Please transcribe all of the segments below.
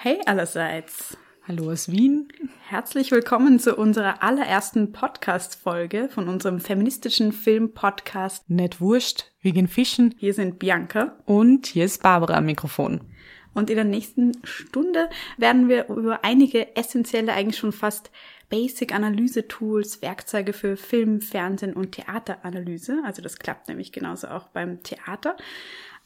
Hey allerseits. Hallo aus Wien. Herzlich willkommen zu unserer allerersten Podcast-Folge von unserem feministischen Film-Podcast Nett Wurscht, wegen Fischen. Hier sind Bianca. Und hier ist Barbara am Mikrofon. Und in der nächsten Stunde werden wir über einige essentielle, eigentlich schon fast Basic-Analyse-Tools, Werkzeuge für Film, Fernsehen und Theateranalyse, also das klappt nämlich genauso auch beim Theater,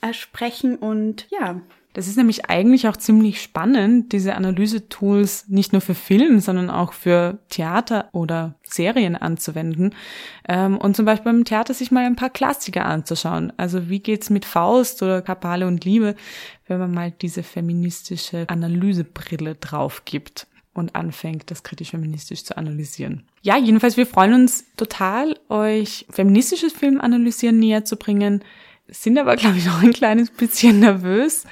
äh, sprechen und ja, das ist nämlich eigentlich auch ziemlich spannend, diese Analyse-Tools nicht nur für Film, sondern auch für Theater oder Serien anzuwenden. Ähm, und zum Beispiel beim Theater sich mal ein paar Klassiker anzuschauen. Also wie geht's mit Faust oder Kapale und Liebe, wenn man mal diese feministische Analysebrille drauf gibt und anfängt, das kritisch-feministisch zu analysieren. Ja, jedenfalls, wir freuen uns total, euch feministisches Film analysieren näher zu bringen sind aber, glaube ich, noch ein kleines bisschen nervös,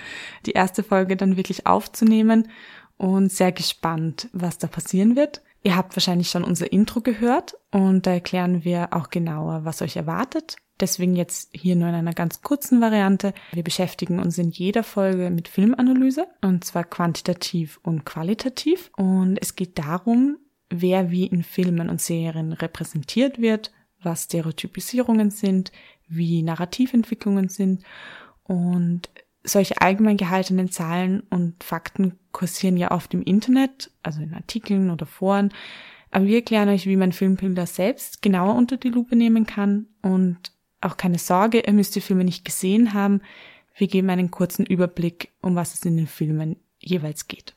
die erste Folge dann wirklich aufzunehmen und sehr gespannt, was da passieren wird. Ihr habt wahrscheinlich schon unser Intro gehört und da erklären wir auch genauer, was euch erwartet. Deswegen jetzt hier nur in einer ganz kurzen Variante. Wir beschäftigen uns in jeder Folge mit Filmanalyse und zwar quantitativ und qualitativ. Und es geht darum, wer wie in Filmen und Serien repräsentiert wird, was Stereotypisierungen sind, wie Narrativentwicklungen sind und solche allgemein gehaltenen Zahlen und Fakten kursieren ja oft im Internet, also in Artikeln oder Foren. Aber wir erklären euch, wie man Filmbilder selbst genauer unter die Lupe nehmen kann und auch keine Sorge, ihr müsst die Filme nicht gesehen haben. Wir geben einen kurzen Überblick, um was es in den Filmen jeweils geht.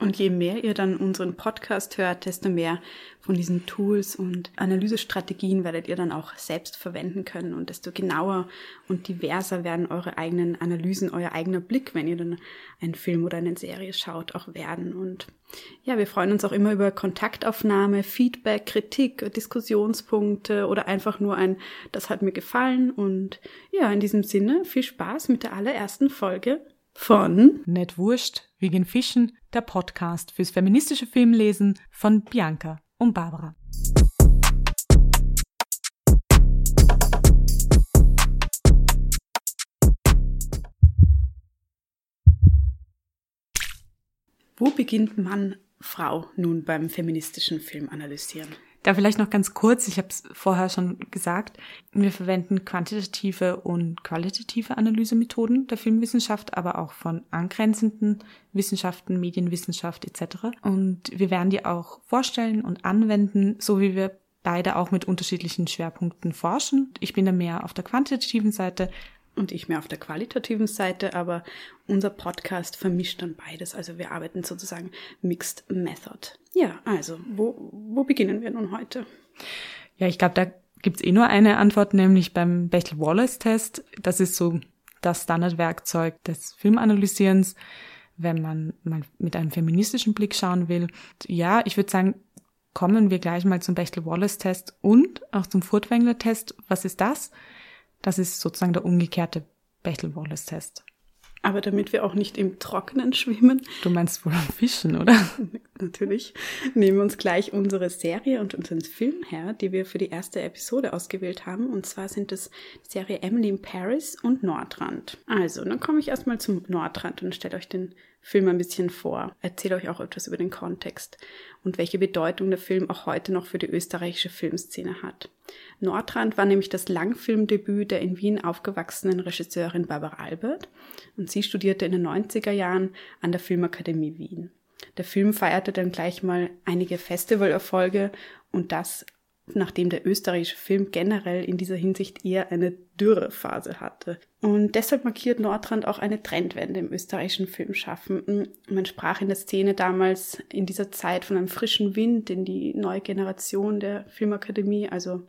Und je mehr ihr dann unseren Podcast hört, desto mehr von diesen Tools und Analysestrategien werdet ihr dann auch selbst verwenden können und desto genauer und diverser werden eure eigenen Analysen, euer eigener Blick, wenn ihr dann einen Film oder eine Serie schaut, auch werden. Und ja, wir freuen uns auch immer über Kontaktaufnahme, Feedback, Kritik, Diskussionspunkte oder einfach nur ein, das hat mir gefallen. Und ja, in diesem Sinne viel Spaß mit der allerersten Folge von Nett Wurscht wegen Fischen, der Podcast fürs feministische Filmlesen von Bianca und Barbara. Wo beginnt Mann, Frau nun beim feministischen Film analysieren? Da vielleicht noch ganz kurz, ich habe es vorher schon gesagt, wir verwenden quantitative und qualitative Analysemethoden der Filmwissenschaft, aber auch von angrenzenden Wissenschaften, Medienwissenschaft etc. Und wir werden die auch vorstellen und anwenden, so wie wir beide auch mit unterschiedlichen Schwerpunkten forschen. Ich bin da mehr auf der quantitativen Seite, und ich mehr auf der qualitativen Seite, aber unser Podcast vermischt dann beides. Also wir arbeiten sozusagen Mixed Method. Ja, also wo, wo beginnen wir nun heute? Ja, ich glaube, da gibt's eh nur eine Antwort, nämlich beim Bechtel-Wallace-Test. Das ist so das Standardwerkzeug des Filmanalysierens, wenn man mal mit einem feministischen Blick schauen will. Ja, ich würde sagen, kommen wir gleich mal zum Bechtel-Wallace-Test und auch zum Furtwängler-Test. Was ist das? Das ist sozusagen der umgekehrte Bechtel-Wallace-Test. Aber damit wir auch nicht im Trockenen schwimmen. Du meinst wohl am Fischen, oder? Natürlich. Nehmen wir uns gleich unsere Serie und unseren Film her, die wir für die erste Episode ausgewählt haben. Und zwar sind es die Serie Emily in Paris und Nordrand. Also, dann komme ich erstmal zum Nordrand und stelle euch den Film ein bisschen vor. Erzähle euch auch etwas über den Kontext und welche Bedeutung der Film auch heute noch für die österreichische Filmszene hat. Nordrand war nämlich das Langfilmdebüt der in Wien aufgewachsenen Regisseurin Barbara Albert und sie studierte in den 90er Jahren an der Filmakademie Wien. Der Film feierte dann gleich mal einige Festivalerfolge und das nachdem der österreichische Film generell in dieser Hinsicht eher eine Dürrephase hatte. Und deshalb markiert Nordrand auch eine Trendwende im österreichischen Filmschaffen. Man sprach in der Szene damals in dieser Zeit von einem frischen Wind in die neue Generation der Filmakademie, also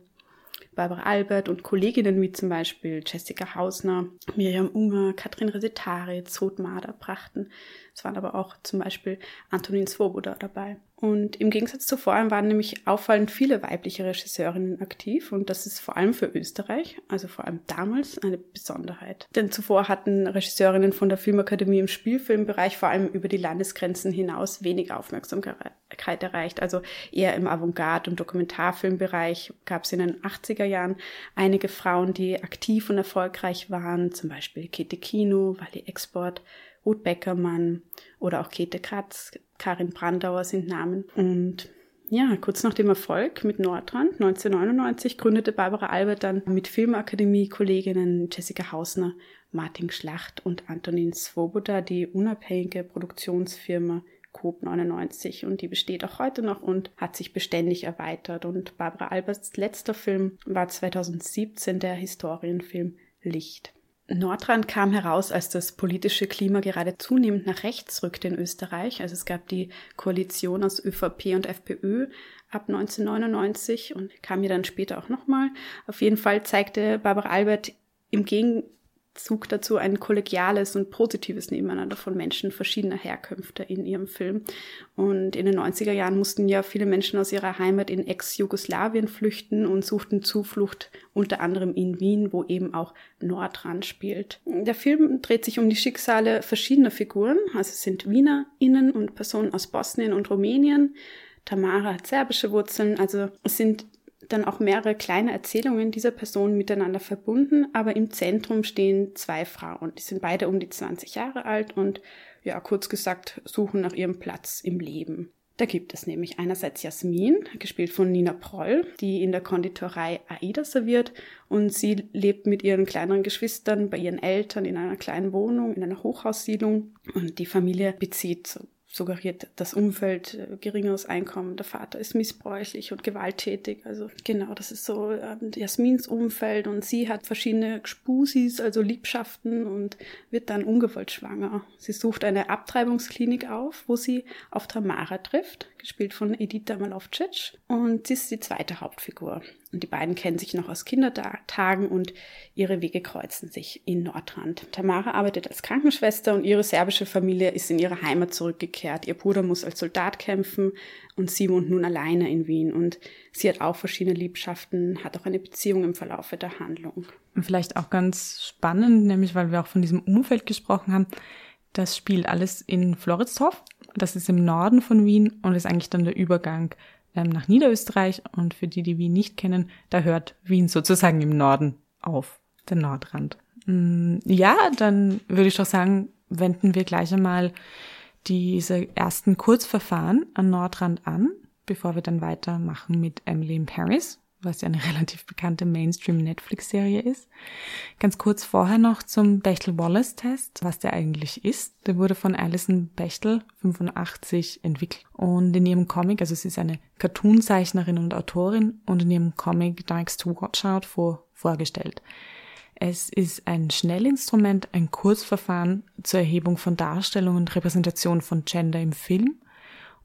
Barbara Albert und Kolleginnen wie zum Beispiel Jessica Hausner, Miriam Unger, Katrin Resetari, Mader brachten. Es waren aber auch zum Beispiel Antonin Svoboda dabei. Und im Gegensatz zu vorher waren nämlich auffallend viele weibliche Regisseurinnen aktiv und das ist vor allem für Österreich, also vor allem damals, eine Besonderheit. Denn zuvor hatten Regisseurinnen von der Filmakademie im Spielfilmbereich vor allem über die Landesgrenzen hinaus wenig Aufmerksamkeit erreicht. Also eher im Avantgarde- und Dokumentarfilmbereich gab es in den 80er Jahren einige Frauen, die aktiv und erfolgreich waren, zum Beispiel Kete Kino, Wally Export Ruth Beckermann oder auch Käthe Kratz, Karin Brandauer sind Namen. Und ja, kurz nach dem Erfolg mit Nordrand 1999 gründete Barbara Albert dann mit Filmakademie-Kolleginnen Jessica Hausner, Martin Schlacht und Antonin Svoboda die unabhängige Produktionsfirma Coop 99 und die besteht auch heute noch und hat sich beständig erweitert. Und Barbara Alberts letzter Film war 2017 der Historienfilm Licht. Nordrand kam heraus, als das politische Klima gerade zunehmend nach rechts rückte in Österreich. Also es gab die Koalition aus ÖVP und FPÖ ab 1999 und kam ja dann später auch nochmal. Auf jeden Fall zeigte Barbara Albert im Gegensatz Zug dazu ein kollegiales und positives Nebeneinander von Menschen verschiedener Herkünfte in ihrem Film. Und in den 90er Jahren mussten ja viele Menschen aus ihrer Heimat in Ex-Jugoslawien flüchten und suchten Zuflucht unter anderem in Wien, wo eben auch Nordrand spielt. Der Film dreht sich um die Schicksale verschiedener Figuren, also es sind WienerInnen und Personen aus Bosnien und Rumänien. Tamara hat serbische Wurzeln, also es sind dann auch mehrere kleine Erzählungen dieser Personen miteinander verbunden, aber im Zentrum stehen zwei Frauen. Die sind beide um die 20 Jahre alt und ja, kurz gesagt, suchen nach ihrem Platz im Leben. Da gibt es nämlich einerseits Jasmin, gespielt von Nina Proll, die in der Konditorei Aida serviert und sie lebt mit ihren kleineren Geschwistern bei ihren Eltern in einer kleinen Wohnung, in einer Hochhaussiedlung und die Familie bezieht suggeriert das Umfeld äh, geringeres Einkommen. Der Vater ist missbräuchlich und gewalttätig. Also genau, das ist so äh, Jasmins Umfeld und sie hat verschiedene Spusis, also Liebschaften und wird dann ungewollt schwanger. Sie sucht eine Abtreibungsklinik auf, wo sie auf Tamara trifft, gespielt von Edita Malovcic und sie ist die zweite Hauptfigur. Und die beiden kennen sich noch aus Kindertagen und ihre Wege kreuzen sich in Nordrand. Tamara arbeitet als Krankenschwester und ihre serbische Familie ist in ihre Heimat zurückgekehrt. Ihr Bruder muss als Soldat kämpfen und sie wohnt nun alleine in Wien. Und sie hat auch verschiedene Liebschaften, hat auch eine Beziehung im Verlaufe der Handlung. Und vielleicht auch ganz spannend, nämlich weil wir auch von diesem Umfeld gesprochen haben. Das spielt alles in Floridsdorf. Das ist im Norden von Wien und ist eigentlich dann der Übergang ähm, nach Niederösterreich. Und für die, die Wien nicht kennen, da hört Wien sozusagen im Norden auf, der Nordrand. Mm, ja, dann würde ich doch sagen, wenden wir gleich einmal diese ersten Kurzverfahren an Nordrand an, bevor wir dann weitermachen mit Emily in Paris was ja eine relativ bekannte Mainstream-Netflix-Serie ist. Ganz kurz vorher noch zum Bechtel-Wallace-Test, was der eigentlich ist. Der wurde von Alison Bechtel 85 entwickelt. Und in ihrem Comic, also sie ist eine Cartoonzeichnerin und Autorin, und in ihrem Comic Dykes to Watch Out vor, vorgestellt. Es ist ein Schnellinstrument, ein Kurzverfahren zur Erhebung von Darstellung und Repräsentation von Gender im Film.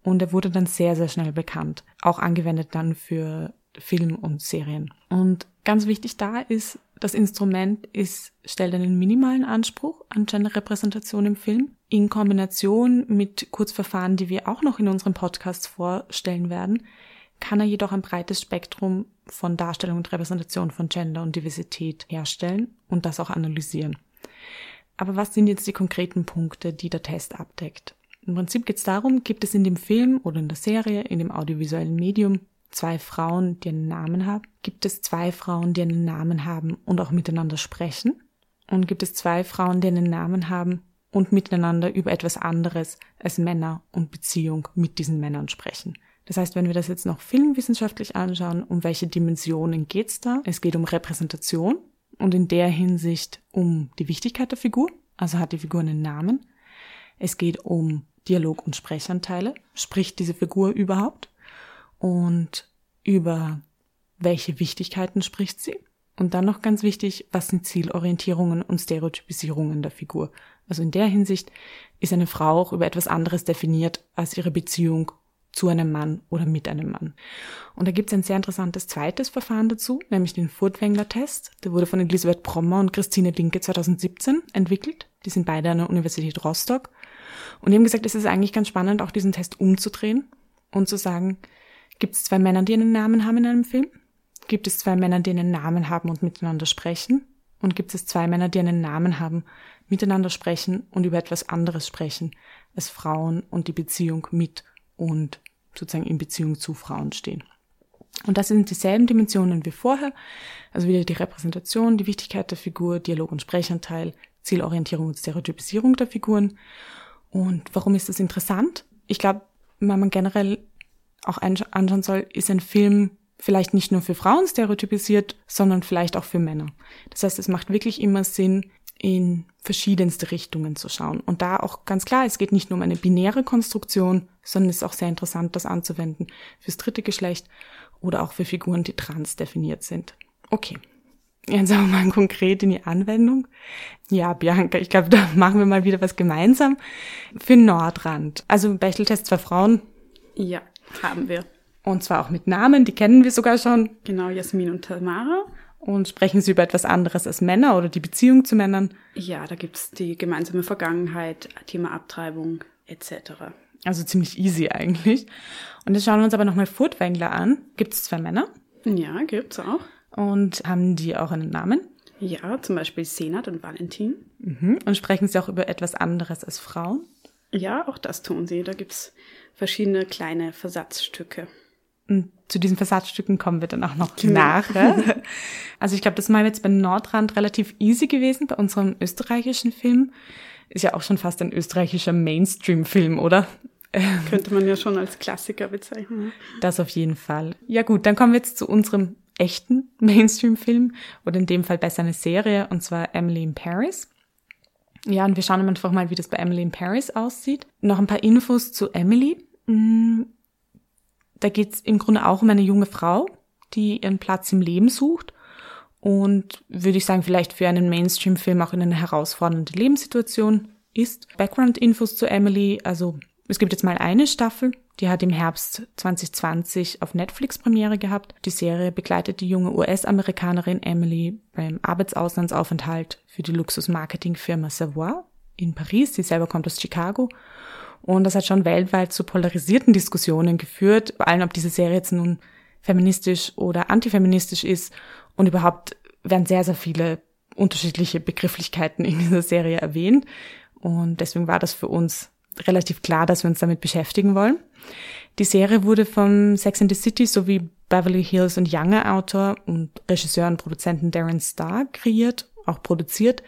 Und er wurde dann sehr, sehr schnell bekannt. Auch angewendet dann für Film und Serien. Und ganz wichtig da ist, das Instrument ist, stellt einen minimalen Anspruch an Genderrepräsentation im Film. In Kombination mit Kurzverfahren, die wir auch noch in unserem Podcast vorstellen werden, kann er jedoch ein breites Spektrum von Darstellung und Repräsentation von Gender und Diversität herstellen und das auch analysieren. Aber was sind jetzt die konkreten Punkte, die der Test abdeckt? Im Prinzip geht es darum, gibt es in dem Film oder in der Serie, in dem audiovisuellen Medium zwei Frauen, die einen Namen haben? Gibt es zwei Frauen, die einen Namen haben und auch miteinander sprechen? Und gibt es zwei Frauen, die einen Namen haben und miteinander über etwas anderes als Männer und Beziehung mit diesen Männern sprechen? Das heißt, wenn wir das jetzt noch filmwissenschaftlich anschauen, um welche Dimensionen geht's da? Es geht um Repräsentation und in der Hinsicht um die Wichtigkeit der Figur, also hat die Figur einen Namen. Es geht um Dialog- und Sprechanteile, spricht diese Figur überhaupt? Und über welche Wichtigkeiten spricht sie. Und dann noch ganz wichtig, was sind Zielorientierungen und Stereotypisierungen der Figur. Also in der Hinsicht ist eine Frau auch über etwas anderes definiert als ihre Beziehung zu einem Mann oder mit einem Mann. Und da gibt es ein sehr interessantes zweites Verfahren dazu, nämlich den Furtwängler-Test. Der wurde von Elisabeth Brommer und Christine Linke 2017 entwickelt. Die sind beide an der Universität Rostock. Und die haben gesagt, es ist eigentlich ganz spannend, auch diesen Test umzudrehen und zu sagen, Gibt es zwei Männer, die einen Namen haben in einem Film? Gibt es zwei Männer, die einen Namen haben und miteinander sprechen? Und gibt es zwei Männer, die einen Namen haben, miteinander sprechen und über etwas anderes sprechen, als Frauen und die Beziehung mit und sozusagen in Beziehung zu Frauen stehen? Und das sind dieselben Dimensionen wie vorher, also wieder die Repräsentation, die Wichtigkeit der Figur, Dialog und Sprechanteil, Zielorientierung und Stereotypisierung der Figuren. Und warum ist das interessant? Ich glaube, wenn man generell auch anschauen soll, ist ein Film vielleicht nicht nur für Frauen stereotypisiert, sondern vielleicht auch für Männer. Das heißt, es macht wirklich immer Sinn, in verschiedenste Richtungen zu schauen. Und da auch ganz klar, es geht nicht nur um eine binäre Konstruktion, sondern es ist auch sehr interessant, das anzuwenden fürs dritte Geschlecht oder auch für Figuren, die trans definiert sind. Okay. Jetzt aber mal konkret in die Anwendung. Ja, Bianca, ich glaube, da machen wir mal wieder was gemeinsam. Für Nordrand. Also Bechteltest für Frauen. Ja, haben wir. Und zwar auch mit Namen, die kennen wir sogar schon. Genau, Jasmin und Tamara. Und sprechen Sie über etwas anderes als Männer oder die Beziehung zu Männern? Ja, da gibt's die gemeinsame Vergangenheit, Thema Abtreibung etc. Also ziemlich easy eigentlich. Und jetzt schauen wir uns aber nochmal Furtwängler an. Gibt es zwei Männer? Ja, gibt's auch. Und haben die auch einen Namen? Ja, zum Beispiel Senat und Valentin. Mhm. Und sprechen Sie auch über etwas anderes als Frauen? Ja, auch das tun sie. Da gibt's verschiedene kleine Versatzstücke. Und zu diesen Versatzstücken kommen wir dann auch noch genau. nachher. Also ich glaube, das war jetzt bei Nordrand relativ easy gewesen, bei unserem österreichischen Film. Ist ja auch schon fast ein österreichischer Mainstream-Film, oder? Könnte man ja schon als Klassiker bezeichnen. Das auf jeden Fall. Ja gut, dann kommen wir jetzt zu unserem echten Mainstream-Film oder in dem Fall besser eine Serie und zwar Emily in Paris. Ja, und wir schauen einfach mal, wie das bei Emily in Paris aussieht. Noch ein paar Infos zu Emily. Mm, da geht es im Grunde auch um eine junge Frau, die ihren Platz im Leben sucht und würde ich sagen, vielleicht für einen Mainstream-Film auch in eine herausfordernde Lebenssituation ist. Background-Infos zu Emily, also es gibt jetzt mal eine Staffel, die hat im Herbst 2020 auf Netflix Premiere gehabt. Die Serie begleitet die junge US-Amerikanerin Emily beim Arbeitsauslandsaufenthalt für die Luxus-Marketing-Firma Savoy in Paris. Sie selber kommt aus Chicago und das hat schon weltweit zu polarisierten Diskussionen geführt, vor allem ob diese Serie jetzt nun feministisch oder antifeministisch ist. Und überhaupt werden sehr, sehr viele unterschiedliche Begrifflichkeiten in dieser Serie erwähnt. Und deswegen war das für uns relativ klar, dass wir uns damit beschäftigen wollen. Die Serie wurde vom Sex and the City sowie Beverly Hills und Younger Autor und Regisseur und Produzenten Darren Star kreiert, auch produziert.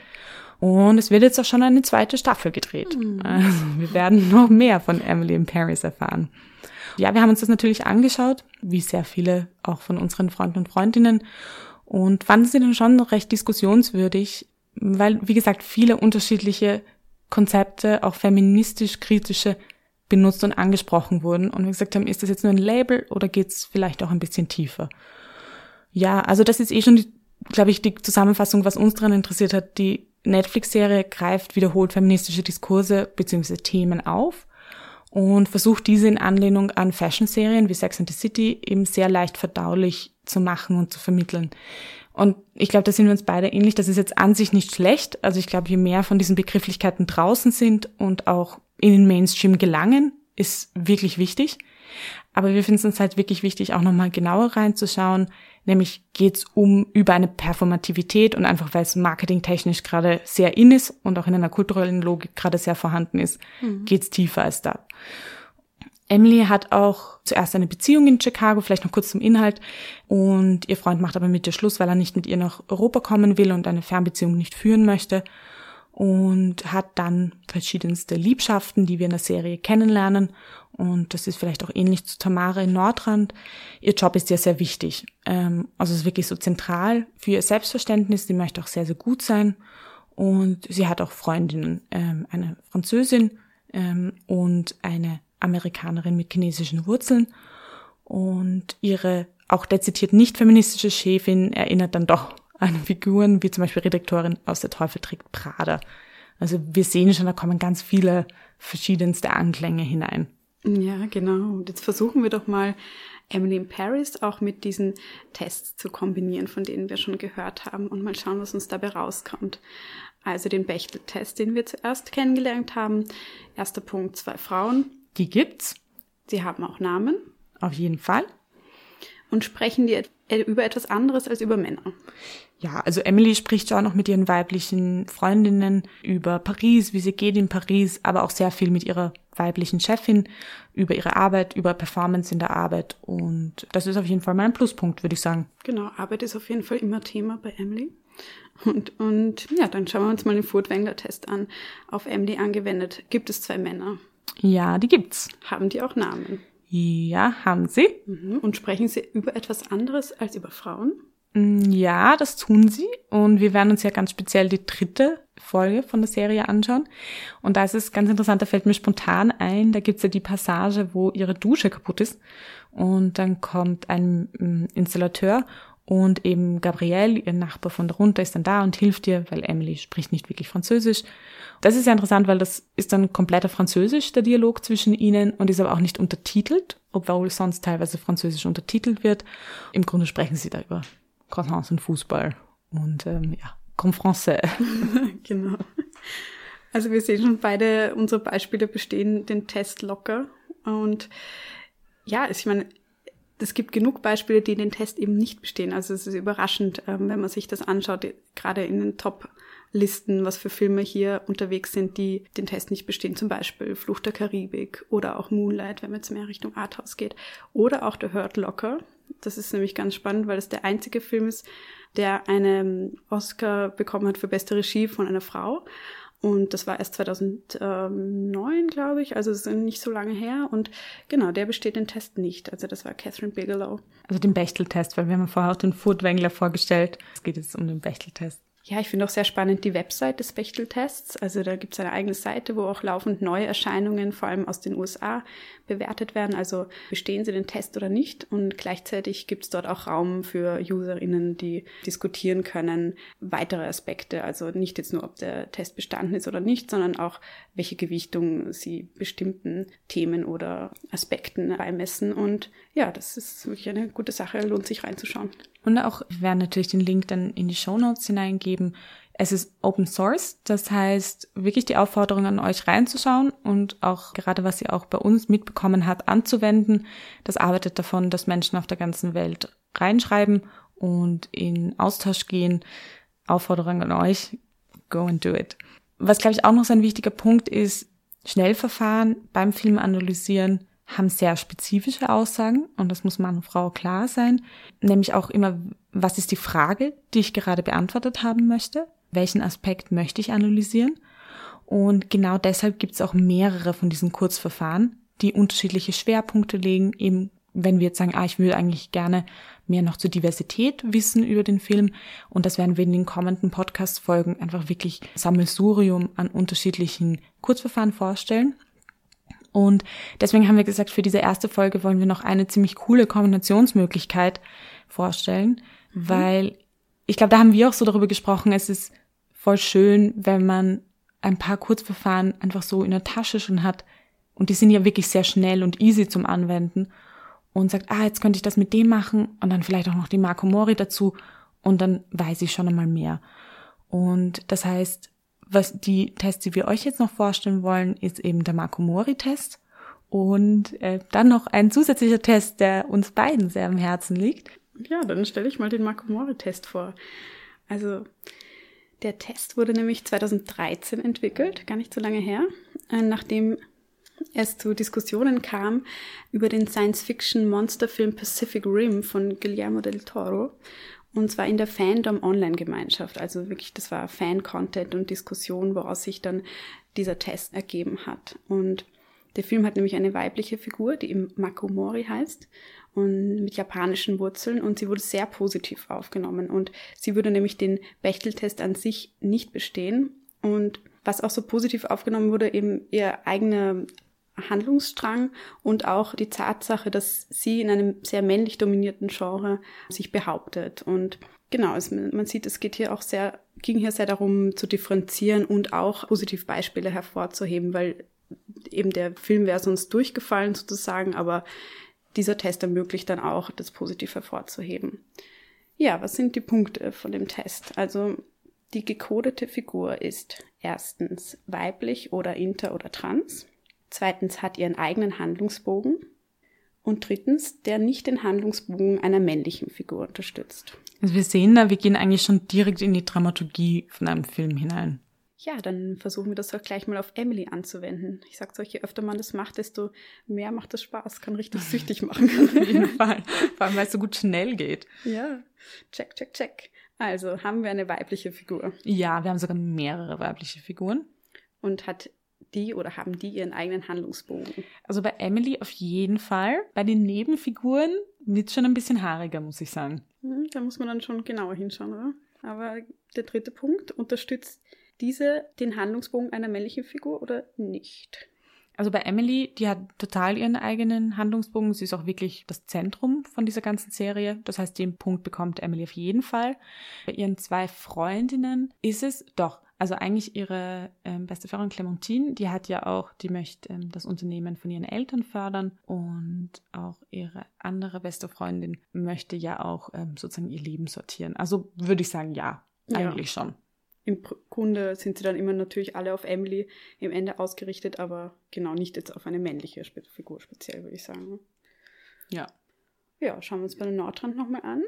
Und es wird jetzt auch schon eine zweite Staffel gedreht. Mhm. Also wir werden noch mehr von Emily in Paris erfahren. Ja, wir haben uns das natürlich angeschaut, wie sehr viele auch von unseren Freunden und Freundinnen und fanden sie dann schon recht diskussionswürdig, weil, wie gesagt, viele unterschiedliche Konzepte, auch feministisch kritische, benutzt und angesprochen wurden. Und wir gesagt haben, ist das jetzt nur ein Label oder geht's vielleicht auch ein bisschen tiefer? Ja, also das ist eh schon, glaube ich, die Zusammenfassung, was uns daran interessiert hat. Die Netflix-Serie greift wiederholt feministische Diskurse bzw. Themen auf und versucht diese in Anlehnung an Fashion-Serien wie Sex and the City eben sehr leicht verdaulich zu machen und zu vermitteln. Und ich glaube, da sind wir uns beide ähnlich. Das ist jetzt an sich nicht schlecht. Also ich glaube, je mehr von diesen Begrifflichkeiten draußen sind und auch in den Mainstream gelangen, ist wirklich wichtig. Aber wir finden es halt wirklich wichtig, auch nochmal genauer reinzuschauen. Nämlich geht es um über eine Performativität und einfach weil es marketingtechnisch gerade sehr in ist und auch in einer kulturellen Logik gerade sehr vorhanden ist, mhm. geht es tiefer als da. Emily hat auch zuerst eine Beziehung in Chicago, vielleicht noch kurz zum Inhalt. Und ihr Freund macht aber mit ihr Schluss, weil er nicht mit ihr nach Europa kommen will und eine Fernbeziehung nicht führen möchte und hat dann verschiedenste Liebschaften, die wir in der Serie kennenlernen. Und das ist vielleicht auch ähnlich zu Tamara in Nordrand. Ihr Job ist ja sehr wichtig. Ähm, also es ist wirklich so zentral für ihr Selbstverständnis. Sie möchte auch sehr, sehr gut sein. Und sie hat auch Freundinnen, ähm, eine Französin ähm, und eine Amerikanerin mit chinesischen Wurzeln. Und ihre auch dezidiert nicht feministische Chefin erinnert dann doch an Figuren, wie zum Beispiel Redaktorin aus Der Teufel trägt Prada. Also wir sehen schon, da kommen ganz viele verschiedenste Anklänge hinein. Ja, genau. Und jetzt versuchen wir doch mal Emily in Paris auch mit diesen Tests zu kombinieren, von denen wir schon gehört haben und mal schauen, was uns dabei rauskommt. Also den Bechtel-Test, den wir zuerst kennengelernt haben. Erster Punkt, zwei Frauen. Die gibt's. Sie haben auch Namen. Auf jeden Fall. Und sprechen die über etwas anderes als über Männer. Ja, also Emily spricht ja auch noch mit ihren weiblichen Freundinnen über Paris, wie sie geht in Paris, aber auch sehr viel mit ihrer weiblichen Chefin über ihre Arbeit, über Performance in der Arbeit. Und das ist auf jeden Fall mein Pluspunkt, würde ich sagen. Genau, Arbeit ist auf jeden Fall immer Thema bei Emily. Und, und ja, dann schauen wir uns mal den Furtwängler-Test an. Auf MD angewendet gibt es zwei Männer. Ja, die gibt's. Haben die auch Namen? Ja, haben sie. Mhm. Und sprechen sie über etwas anderes als über Frauen? Mm, ja, das tun sie. Und wir werden uns ja ganz speziell die dritte Folge von der Serie anschauen. Und da ist es ganz interessant, da fällt mir spontan ein, da gibt's ja die Passage, wo ihre Dusche kaputt ist. Und dann kommt ein mm, Installateur und eben Gabrielle, ihr Nachbar von darunter, ist dann da und hilft ihr, weil Emily spricht nicht wirklich Französisch. Das ist ja interessant, weil das ist dann kompletter Französisch, der Dialog zwischen ihnen, und ist aber auch nicht untertitelt, obwohl sonst teilweise Französisch untertitelt wird. Im Grunde sprechen sie da über Croissants und Fußball und ähm, ja, comme français. genau. Also wir sehen schon, beide unsere Beispiele bestehen den Test locker. Und ja, ich meine, es gibt genug Beispiele, die den Test eben nicht bestehen. Also es ist überraschend, ähm, wenn man sich das anschaut, gerade in den Top-Listen, was für Filme hier unterwegs sind, die den Test nicht bestehen. Zum Beispiel Flucht der Karibik oder auch Moonlight, wenn man jetzt mehr Richtung Arthouse geht. Oder auch The Hurt Locker. Das ist nämlich ganz spannend, weil es der einzige Film ist, der einen Oscar bekommen hat für beste Regie von einer Frau. Und das war erst 2009, glaube ich, also ist nicht so lange her. Und genau, der besteht den Test nicht. Also das war Catherine Bigelow. Also den Bechteltest, weil wir haben vorher auch den Furtwängler vorgestellt. Es geht jetzt um den Bechteltest. Ja, ich finde auch sehr spannend die Website des Bechteltests. Also da gibt es eine eigene Seite, wo auch laufend neue Erscheinungen, vor allem aus den USA, bewertet werden. Also bestehen sie den Test oder nicht. Und gleichzeitig gibt es dort auch Raum für UserInnen, die diskutieren können, weitere Aspekte. Also nicht jetzt nur, ob der Test bestanden ist oder nicht, sondern auch, welche Gewichtung sie bestimmten Themen oder Aspekten beimessen. Und ja, das ist wirklich eine gute Sache, lohnt sich reinzuschauen. Und auch, wir werden natürlich den Link dann in die Show Notes hineingeben. Es ist Open Source, das heißt wirklich die Aufforderung an euch reinzuschauen und auch gerade was ihr auch bei uns mitbekommen habt, anzuwenden. Das arbeitet davon, dass Menschen auf der ganzen Welt reinschreiben und in Austausch gehen. Aufforderung an euch, go and do it. Was glaube ich auch noch so ein wichtiger Punkt ist, Schnellverfahren beim Film analysieren haben sehr spezifische Aussagen und das muss Mann und Frau klar sein. Nämlich auch immer, was ist die Frage, die ich gerade beantwortet haben möchte? Welchen Aspekt möchte ich analysieren? Und genau deshalb gibt es auch mehrere von diesen Kurzverfahren, die unterschiedliche Schwerpunkte legen, eben wenn wir jetzt sagen, ah, ich würde eigentlich gerne mehr noch zur Diversität wissen über den Film. Und das werden wir in den kommenden Podcast-Folgen einfach wirklich Sammelsurium an unterschiedlichen Kurzverfahren vorstellen. Und deswegen haben wir gesagt, für diese erste Folge wollen wir noch eine ziemlich coole Kombinationsmöglichkeit vorstellen, mhm. weil ich glaube, da haben wir auch so darüber gesprochen, es ist voll schön, wenn man ein paar Kurzverfahren einfach so in der Tasche schon hat und die sind ja wirklich sehr schnell und easy zum Anwenden und sagt, ah, jetzt könnte ich das mit dem machen und dann vielleicht auch noch die Marco Mori dazu und dann weiß ich schon einmal mehr. Und das heißt, was die Tests, die wir euch jetzt noch vorstellen wollen, ist eben der Marco Mori Test und äh, dann noch ein zusätzlicher Test, der uns beiden sehr am Herzen liegt. Ja, dann stelle ich mal den Marco Mori Test vor. Also der Test wurde nämlich 2013 entwickelt, gar nicht so lange her, äh, nachdem es zu Diskussionen kam über den Science-Fiction-Monsterfilm Pacific Rim von Guillermo del Toro. Und zwar in der Fandom-Online-Gemeinschaft. Also wirklich, das war Fan-Content und Diskussion, woraus sich dann dieser Test ergeben hat. Und der Film hat nämlich eine weibliche Figur, die im Makomori heißt und mit japanischen Wurzeln und sie wurde sehr positiv aufgenommen und sie würde nämlich den Bechteltest an sich nicht bestehen und was auch so positiv aufgenommen wurde, eben ihr eigener Handlungsstrang und auch die Tatsache, dass sie in einem sehr männlich dominierten Genre sich behauptet. Und genau, es, man sieht, es geht hier auch sehr, ging hier sehr darum zu differenzieren und auch positiv Beispiele hervorzuheben, weil eben der Film wäre sonst durchgefallen sozusagen, aber dieser Test ermöglicht dann auch, das positiv hervorzuheben. Ja, was sind die Punkte von dem Test? Also die gekodete Figur ist erstens weiblich oder inter oder trans zweitens hat ihren eigenen Handlungsbogen und drittens, der nicht den Handlungsbogen einer männlichen Figur unterstützt. Also wir sehen da, wir gehen eigentlich schon direkt in die Dramaturgie von einem Film hinein. Ja, dann versuchen wir das doch gleich mal auf Emily anzuwenden. Ich sag's euch, je öfter man das macht, desto mehr macht es Spaß. Kann richtig süchtig machen. Auf jeden Fall. Vor allem, weil es so gut schnell geht. Ja, check, check, check. Also haben wir eine weibliche Figur. Ja, wir haben sogar mehrere weibliche Figuren. Und hat die oder haben die ihren eigenen Handlungsbogen? Also bei Emily auf jeden Fall. Bei den Nebenfiguren wird schon ein bisschen haariger, muss ich sagen. Hm, Da muss man dann schon genauer hinschauen, oder? Aber der dritte Punkt, unterstützt diese den Handlungsbogen einer männlichen Figur oder nicht? Also bei Emily, die hat total ihren eigenen Handlungsbogen. Sie ist auch wirklich das Zentrum von dieser ganzen Serie. Das heißt, den Punkt bekommt Emily auf jeden Fall. Bei ihren zwei Freundinnen ist es doch. Also eigentlich ihre ähm, beste Freundin Clementine, die hat ja auch, die möchte ähm, das Unternehmen von ihren Eltern fördern und auch ihre andere beste Freundin möchte ja auch ähm, sozusagen ihr Leben sortieren. Also würde ich sagen, ja, Ja. eigentlich schon. Im Grunde sind sie dann immer natürlich alle auf Emily im Ende ausgerichtet, aber genau nicht jetzt auf eine männliche Figur speziell, würde ich sagen. Ja. Ja, schauen wir uns bei der Nordrand nochmal an.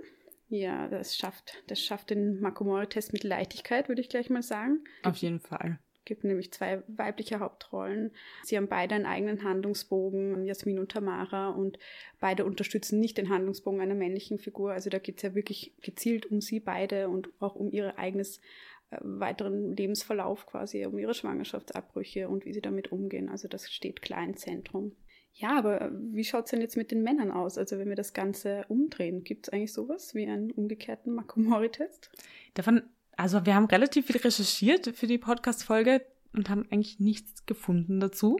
Ja, das schafft, das schafft den Makomori-Test mit Leichtigkeit, würde ich gleich mal sagen. Auf jeden Fall. gibt nämlich zwei weibliche Hauptrollen. Sie haben beide einen eigenen Handlungsbogen, Jasmin und Tamara, und beide unterstützen nicht den Handlungsbogen einer männlichen Figur. Also da geht es ja wirklich gezielt um sie beide und auch um ihr eigenes weiteren Lebensverlauf quasi, um ihre Schwangerschaftsabbrüche und wie sie damit umgehen. Also das steht klar im Zentrum. Ja, aber äh, wie schaut es denn jetzt mit den Männern aus? Also wenn wir das Ganze umdrehen, gibt es eigentlich sowas wie einen umgekehrten Makomori-Test? Davon, also wir haben relativ viel recherchiert für die Podcast-Folge und haben eigentlich nichts gefunden dazu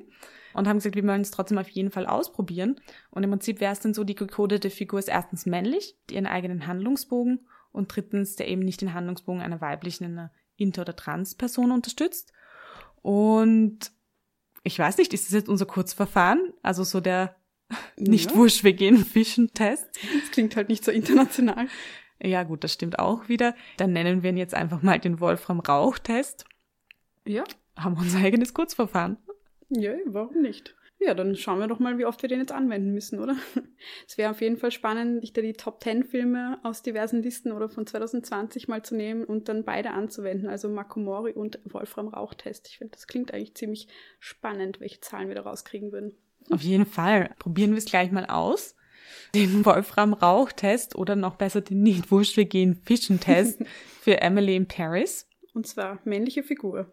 und haben gesagt, wir wollen es trotzdem auf jeden Fall ausprobieren. Und im Prinzip wäre es dann so, die gekodete Figur ist erstens männlich, ihren eigenen Handlungsbogen und drittens, der eben nicht den Handlungsbogen einer weiblichen, einer Inter- oder Trans-Person unterstützt. Und ich weiß nicht, ist das jetzt unser Kurzverfahren? Also so der nicht Ja. wurscht, wir gehen Fischen-Test? Das klingt halt nicht so international. Ja, gut, das stimmt auch wieder. Dann nennen wir ihn jetzt einfach mal den Wolfram-Rauch-Test. Ja, Haben unser eigenes Kurzverfahren. Ja, warum nicht? Ja, dann schauen wir doch mal, wie oft wir den jetzt anwenden müssen, oder? Es wäre auf jeden Fall spannend, sich da die Top 10 Filme aus diversen Listen oder von 2020 mal zu nehmen und dann beide anzuwenden, also Makomori und Wolfram Rauchtest. Ich finde, das klingt eigentlich ziemlich spannend, welche Zahlen wir da rauskriegen würden. Auf jeden Fall. Probieren wir es gleich mal aus. Den Wolfram-Rauch-Test oder noch besser den nicht wurscht, wir gehen Fischen-Test für Emily in Paris. Und zwar männliche Figur.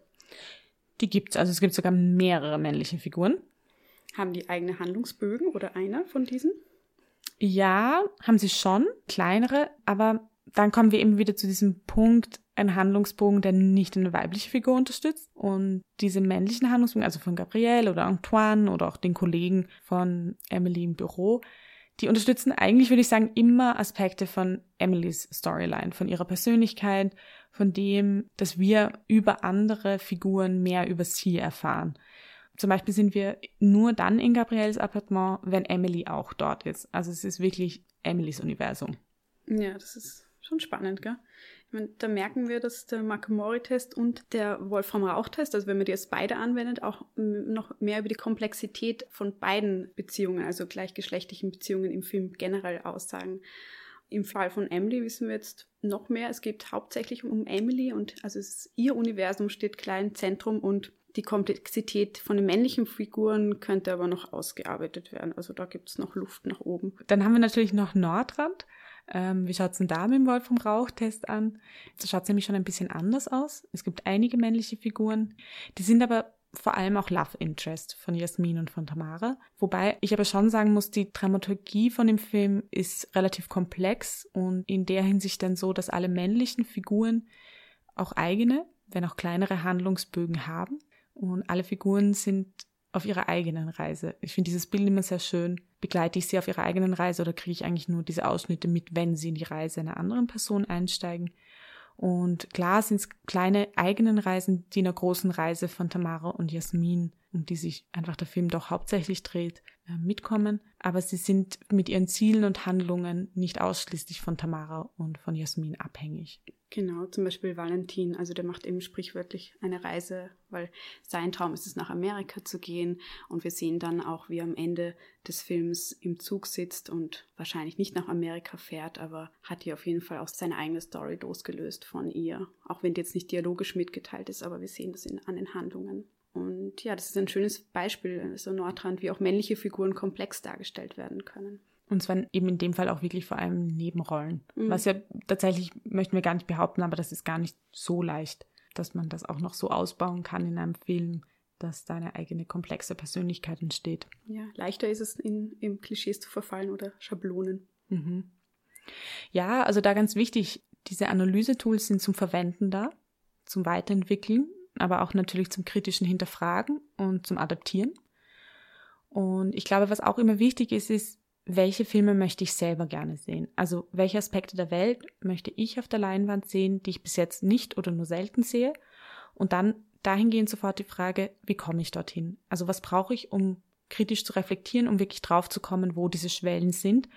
Die gibt's, also es gibt sogar mehrere männliche Figuren. Haben die eigene Handlungsbögen oder einer von diesen? Ja, haben sie schon, kleinere, aber dann kommen wir eben wieder zu diesem Punkt, ein Handlungsbogen, der nicht eine weibliche Figur unterstützt. Und diese männlichen Handlungsbogen, also von Gabrielle oder Antoine oder auch den Kollegen von Emily im Büro, die unterstützen eigentlich, würde ich sagen, immer Aspekte von Emilys Storyline, von ihrer Persönlichkeit, von dem, dass wir über andere Figuren mehr über sie erfahren. Zum Beispiel sind wir nur dann in Gabrielles Appartement, wenn Emily auch dort ist. Also es ist wirklich Emilys Universum. Ja, das ist schon spannend, gell? Ich meine, da merken wir, dass der Makomori-Test und der Wolfram-Rauch-Test, also wenn man die jetzt beide anwendet, auch noch mehr über die Komplexität von beiden Beziehungen, also gleichgeschlechtlichen Beziehungen im Film generell aussagen. Im Fall von Emily wissen wir jetzt noch mehr. Es geht hauptsächlich um Emily und also ihr Universum steht klar im Zentrum und die Komplexität von den männlichen Figuren könnte aber noch ausgearbeitet werden. Also da gibt es noch Luft nach oben. Dann haben wir natürlich noch Nordrand. Ähm, wie schaut's denn da mit dem Wolfram-Rauch-Test an? Da schaut's nämlich schon ein bisschen anders aus. Es gibt einige männliche Figuren, die sind aber vor allem auch Love Interest von Jasmin und von Tamara. Wobei ich aber schon sagen muss, die Dramaturgie von dem Film ist relativ komplex und in der Hinsicht dann so, dass alle männlichen Figuren auch eigene, wenn auch kleinere Handlungsbögen haben. Und alle Figuren sind auf ihrer eigenen Reise. Ich finde dieses Bild immer sehr schön. Begleite ich sie auf ihrer eigenen Reise oder kriege ich eigentlich nur diese Ausschnitte mit, wenn sie in die Reise einer anderen Person einsteigen? Und klar sind es kleine eigenen Reisen, die einer großen Reise von Tamara und Jasmin, um die sich einfach der Film doch hauptsächlich dreht, mitkommen, aber sie sind mit ihren Zielen und Handlungen nicht ausschließlich von Tamara und von Jasmin abhängig. Genau, zum Beispiel Valentin, also der macht eben sprichwörtlich eine Reise, weil sein Traum ist es, nach Amerika zu gehen. Und wir sehen dann auch, wie er am Ende des Films im Zug sitzt und wahrscheinlich nicht nach Amerika fährt, aber hat hier auf jeden Fall auch seine eigene Story losgelöst von ihr. Auch wenn die jetzt nicht dialogisch mitgeteilt ist, aber wir sehen das in, an den Handlungen. Und ja, das ist ein schönes Beispiel, so Nordrand, wie auch männliche Figuren komplex dargestellt werden können. Und zwar eben in dem Fall auch wirklich vor allem Nebenrollen. Mhm. Was ja tatsächlich, möchten wir gar nicht behaupten, aber das ist gar nicht so leicht, dass man das auch noch so ausbauen kann in einem Film, dass da eine eigene komplexe Persönlichkeit entsteht. Ja, leichter ist es, in, in Klischees zu verfallen oder Schablonen. Mhm. Ja, also da ganz wichtig, diese Analysetools sind zum Verwenden da, zum Weiterentwickeln, aber auch natürlich zum kritischen Hinterfragen und zum Adaptieren. Und ich glaube, was auch immer wichtig ist, ist, welche Filme möchte ich selber gerne sehen? Also welche Aspekte der Welt möchte ich auf der Leinwand sehen, die ich bis jetzt nicht oder nur selten sehe? Und dann dahingehend sofort die Frage, wie komme ich dorthin? Also was brauche ich, um kritisch zu reflektieren, um wirklich drauf zu kommen, wo diese Schwellen sind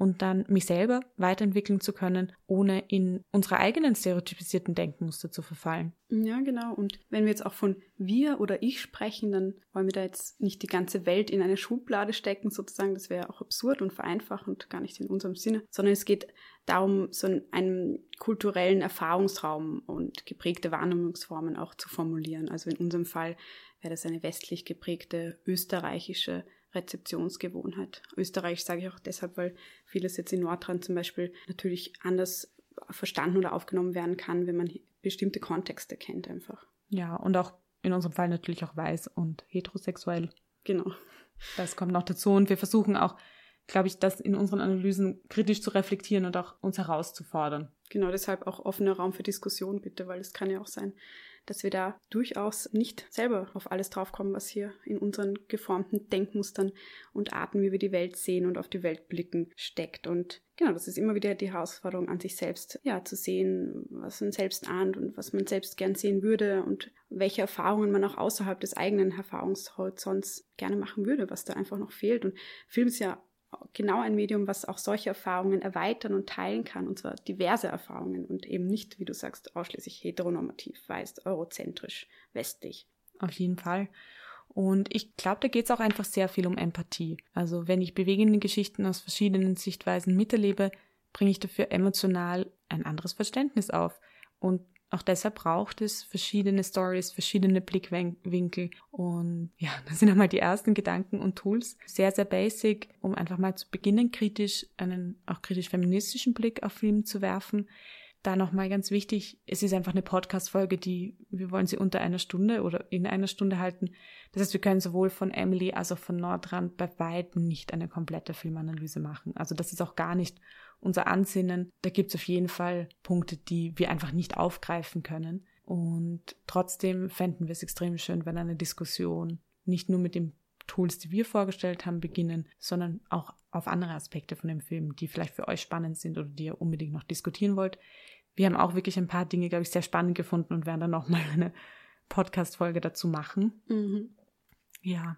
und dann mich selber weiterentwickeln zu können, ohne in unsere eigenen stereotypisierten Denkmuster zu verfallen. Ja, genau. Und wenn wir jetzt auch von wir oder ich sprechen, dann wollen wir da jetzt nicht die ganze Welt in eine Schublade stecken, sozusagen. Das wäre auch absurd und vereinfachend, gar nicht in unserem Sinne, sondern es geht darum, so einen kulturellen Erfahrungsraum und geprägte Wahrnehmungsformen auch zu formulieren. Also in unserem Fall wäre das eine westlich geprägte österreichische Rezeptionsgewohnheit. Österreich sage ich auch deshalb, weil vieles jetzt in Nordrhein zum Beispiel natürlich anders verstanden oder aufgenommen werden kann, wenn man bestimmte Kontexte kennt einfach. Ja, und auch in unserem Fall natürlich auch weiß und heterosexuell. Genau. Das kommt noch dazu und wir versuchen auch, glaube ich, das in unseren Analysen kritisch zu reflektieren und auch uns herauszufordern. Genau, deshalb auch offener Raum für Diskussion bitte, weil es kann ja auch sein, dass wir da durchaus nicht selber auf alles draufkommen, was hier in unseren geformten Denkmustern und Arten, wie wir die Welt sehen und auf die Welt blicken, steckt. Und genau, das ist immer wieder die Herausforderung an sich selbst, ja, zu sehen, was man selbst ahnt und was man selbst gern sehen würde und welche Erfahrungen man auch außerhalb des eigenen Erfahrungshorizonts gerne machen würde, was da einfach noch fehlt. Und Film ist ja genau ein Medium, was auch solche Erfahrungen erweitern und teilen kann, und zwar diverse Erfahrungen und eben nicht, wie du sagst, ausschließlich heteronormativ, weiß, eurozentrisch, westlich. Auf jeden Fall. Und ich glaube, da geht es auch einfach sehr viel um Empathie. Also wenn ich bewegende Geschichten aus verschiedenen Sichtweisen miterlebe, bringe ich dafür emotional ein anderes Verständnis auf. Und auch deshalb braucht es verschiedene Stories, verschiedene Blickwinkel. Und ja, das sind einmal die ersten Gedanken und Tools. Sehr, sehr basic, um einfach mal zu beginnen, kritisch einen auch kritisch feministischen Blick auf Film zu werfen. Da nochmal ganz wichtig, es ist einfach eine Podcast-Folge, die, wir wollen sie unter einer Stunde oder in einer Stunde halten. Das heißt, wir können sowohl von Emily als auch von Nordrand bei weitem nicht eine komplette Filmanalyse machen. Also das ist auch gar nicht unser Ansinnen. Da gibt es auf jeden Fall Punkte, die wir einfach nicht aufgreifen können. Und trotzdem fänden wir es extrem schön, wenn eine Diskussion nicht nur mit den Tools, die wir vorgestellt haben, beginnen, sondern auch auf andere Aspekte von dem Film, die vielleicht für euch spannend sind oder die ihr unbedingt noch diskutieren wollt. Wir haben auch wirklich ein paar Dinge, glaube ich, sehr spannend gefunden und werden dann noch mal eine Podcast-Folge dazu machen. Mhm. Ja.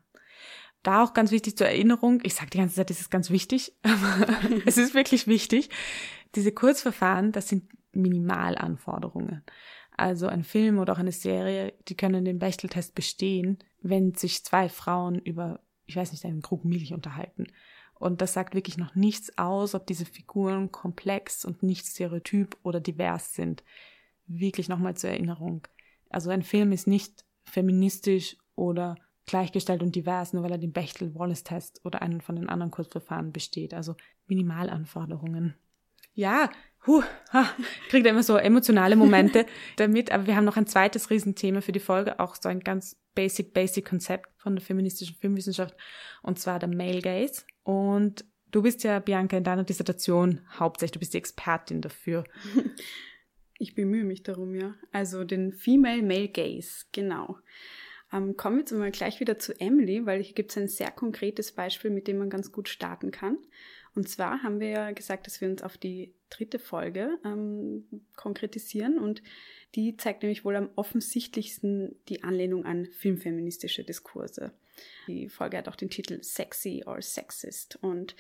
Da auch ganz wichtig zur Erinnerung, ich sage die ganze Zeit, es ist ganz wichtig, aber es ist wirklich wichtig. Diese Kurzverfahren, das sind Minimalanforderungen. Also ein Film oder auch eine Serie, die können den Bechteltest bestehen, wenn sich zwei Frauen über, ich weiß nicht, einen Krug Milch unterhalten. Und das sagt wirklich noch nichts aus, ob diese Figuren komplex und nicht stereotyp oder divers sind. Wirklich nochmal zur Erinnerung. Also ein Film ist nicht feministisch oder gleichgestellt und divers, nur weil er den Bechtel-Wallace-Test oder einen von den anderen Kurzverfahren besteht. Also Minimalanforderungen. Ja, huh, ha, kriegt er immer so emotionale Momente damit, aber wir haben noch ein zweites Riesenthema für die Folge, auch so ein ganz basic, basic Konzept von der feministischen Filmwissenschaft, und zwar der Male Gaze. Und du bist ja, Bianca, in deiner Dissertation hauptsächlich, du bist die Expertin dafür. Ich bemühe mich darum, ja. Also den Female Male Gaze, genau. Ähm, kommen wir jetzt mal gleich wieder zu Emily, weil hier gibt es ein sehr konkretes Beispiel, mit dem man ganz gut starten kann. Und zwar haben wir ja gesagt, dass wir uns auf die dritte Folge ähm, konkretisieren und die zeigt nämlich wohl am offensichtlichsten die Anlehnung an filmfeministische Diskurse. Die Folge hat auch den Titel Sexy or Sexist und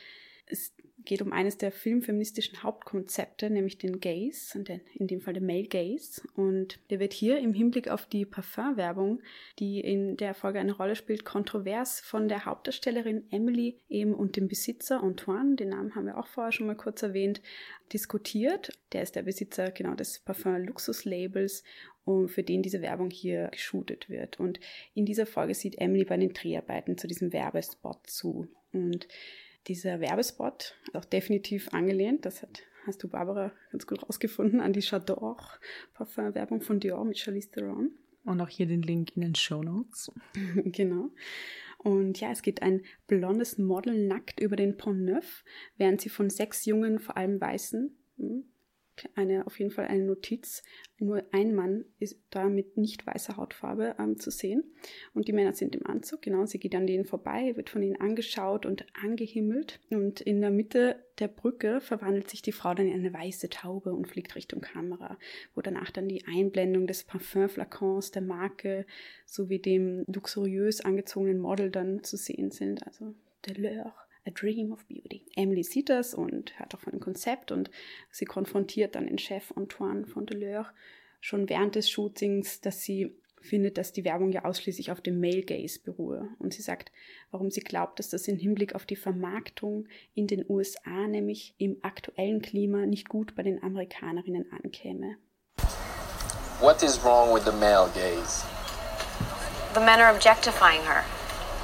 es geht um eines der filmfeministischen Hauptkonzepte, nämlich den Gaze, in dem Fall den Male Gaze. Und der wird hier im Hinblick auf die Parfumwerbung, die in der Folge eine Rolle spielt, kontrovers von der Hauptdarstellerin Emily eben und dem Besitzer Antoine, den Namen haben wir auch vorher schon mal kurz erwähnt, diskutiert. Der ist der Besitzer genau des Parfum-Luxus-Labels für den diese Werbung hier geshootet wird. Und in dieser Folge sieht Emily bei den Dreharbeiten zu diesem Werbespot zu. Und dieser Werbespot ist auch definitiv angelehnt, das hat, hast du Barbara ganz gut rausgefunden, an die J'adore Parfum-Werbung von Dior mit Charlize Theron. Und auch hier den Link in den Show Notes. genau. Und ja, es geht ein blondes Model nackt über den Pont Neuf, während sie von sechs jungen, vor allem weißen, hm, eine, auf jeden Fall eine Notiz. Nur ein Mann ist da mit nicht weißer Hautfarbe ähm, zu sehen. Und die Männer sind im Anzug, genau. Sie geht an denen vorbei, wird von ihnen angeschaut und angehimmelt. Und in der Mitte der Brücke verwandelt sich die Frau dann in eine weiße Taube und fliegt Richtung Kamera, wo danach dann die Einblendung des Parfümflakons der Marke sowie dem luxuriös angezogenen Model dann zu sehen sind. Also Deleur A Dream of Beauty. Emily sieht das und hört auch von dem Konzept und sie konfrontiert dann den Chef Antoine von Deleur schon während des Shootings, dass sie findet, dass die Werbung ja ausschließlich auf dem Male Gaze beruhe. Und sie sagt, warum sie glaubt, dass das im Hinblick auf die Vermarktung in den USA, nämlich im aktuellen Klima, nicht gut bei den Amerikanerinnen ankäme. What is wrong with the male gaze? The men are objectifying her.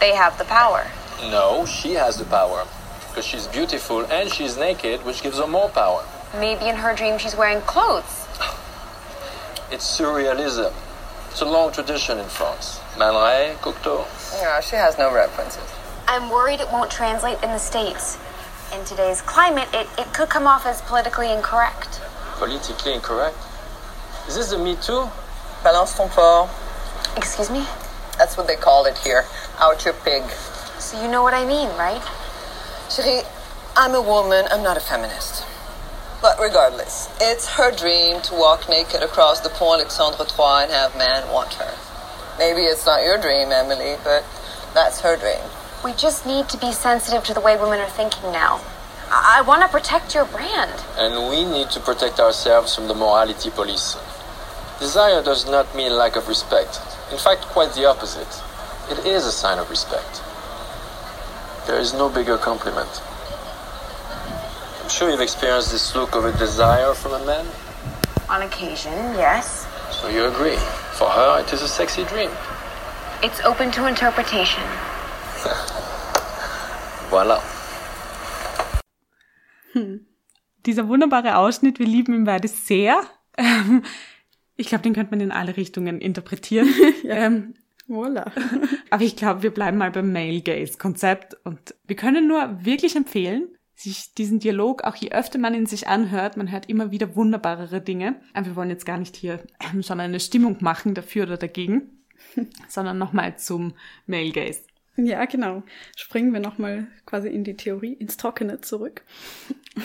They have the power. No, she has the power. Because she's beautiful and she's naked, which gives her more power. Maybe in her dream she's wearing clothes. It's surrealism. It's a long tradition in France. Man Ray, Cocteau. Yeah, she has no references. I'm worried it won't translate in the States. In today's climate, it, it could come off as politically incorrect. Politically incorrect? Is this the Me Too? Balance ton porc. Excuse me? That's what they call it here. Out your pig. So you know what I mean, right? Cherie, I'm a woman, I'm not a feminist. But regardless, it's her dream to walk naked across the Pont Alexandre III and have man want her. Maybe it's not your dream, Emily, but that's her dream. We just need to be sensitive to the way women are thinking now. I, I want to protect your brand. And we need to protect ourselves from the morality police. Desire does not mean lack of respect. In fact, quite the opposite. It is a sign of respect. There is no bigger compliment. I'm sure you've experienced this look of a desire from a man. On occasion, yes. So you agree. For her, it is a sexy dream. It's open to interpretation. Voilà. Hm. Dieser wunderbare Ausschnitt, wir lieben ihn beide sehr. Ähm, ich glaube, den könnte man in alle Richtungen interpretieren. ja. ähm, Voila. Aber ich glaube, wir bleiben mal beim Male Gaze Konzept und wir können nur wirklich empfehlen, sich diesen Dialog, auch je öfter man ihn sich anhört, man hört immer wieder wunderbarere Dinge. Aber wir wollen jetzt gar nicht hier schon eine Stimmung machen dafür oder dagegen, sondern nochmal zum Male Gaze. Ja, genau. Springen wir nochmal quasi in die Theorie, ins Trockene zurück.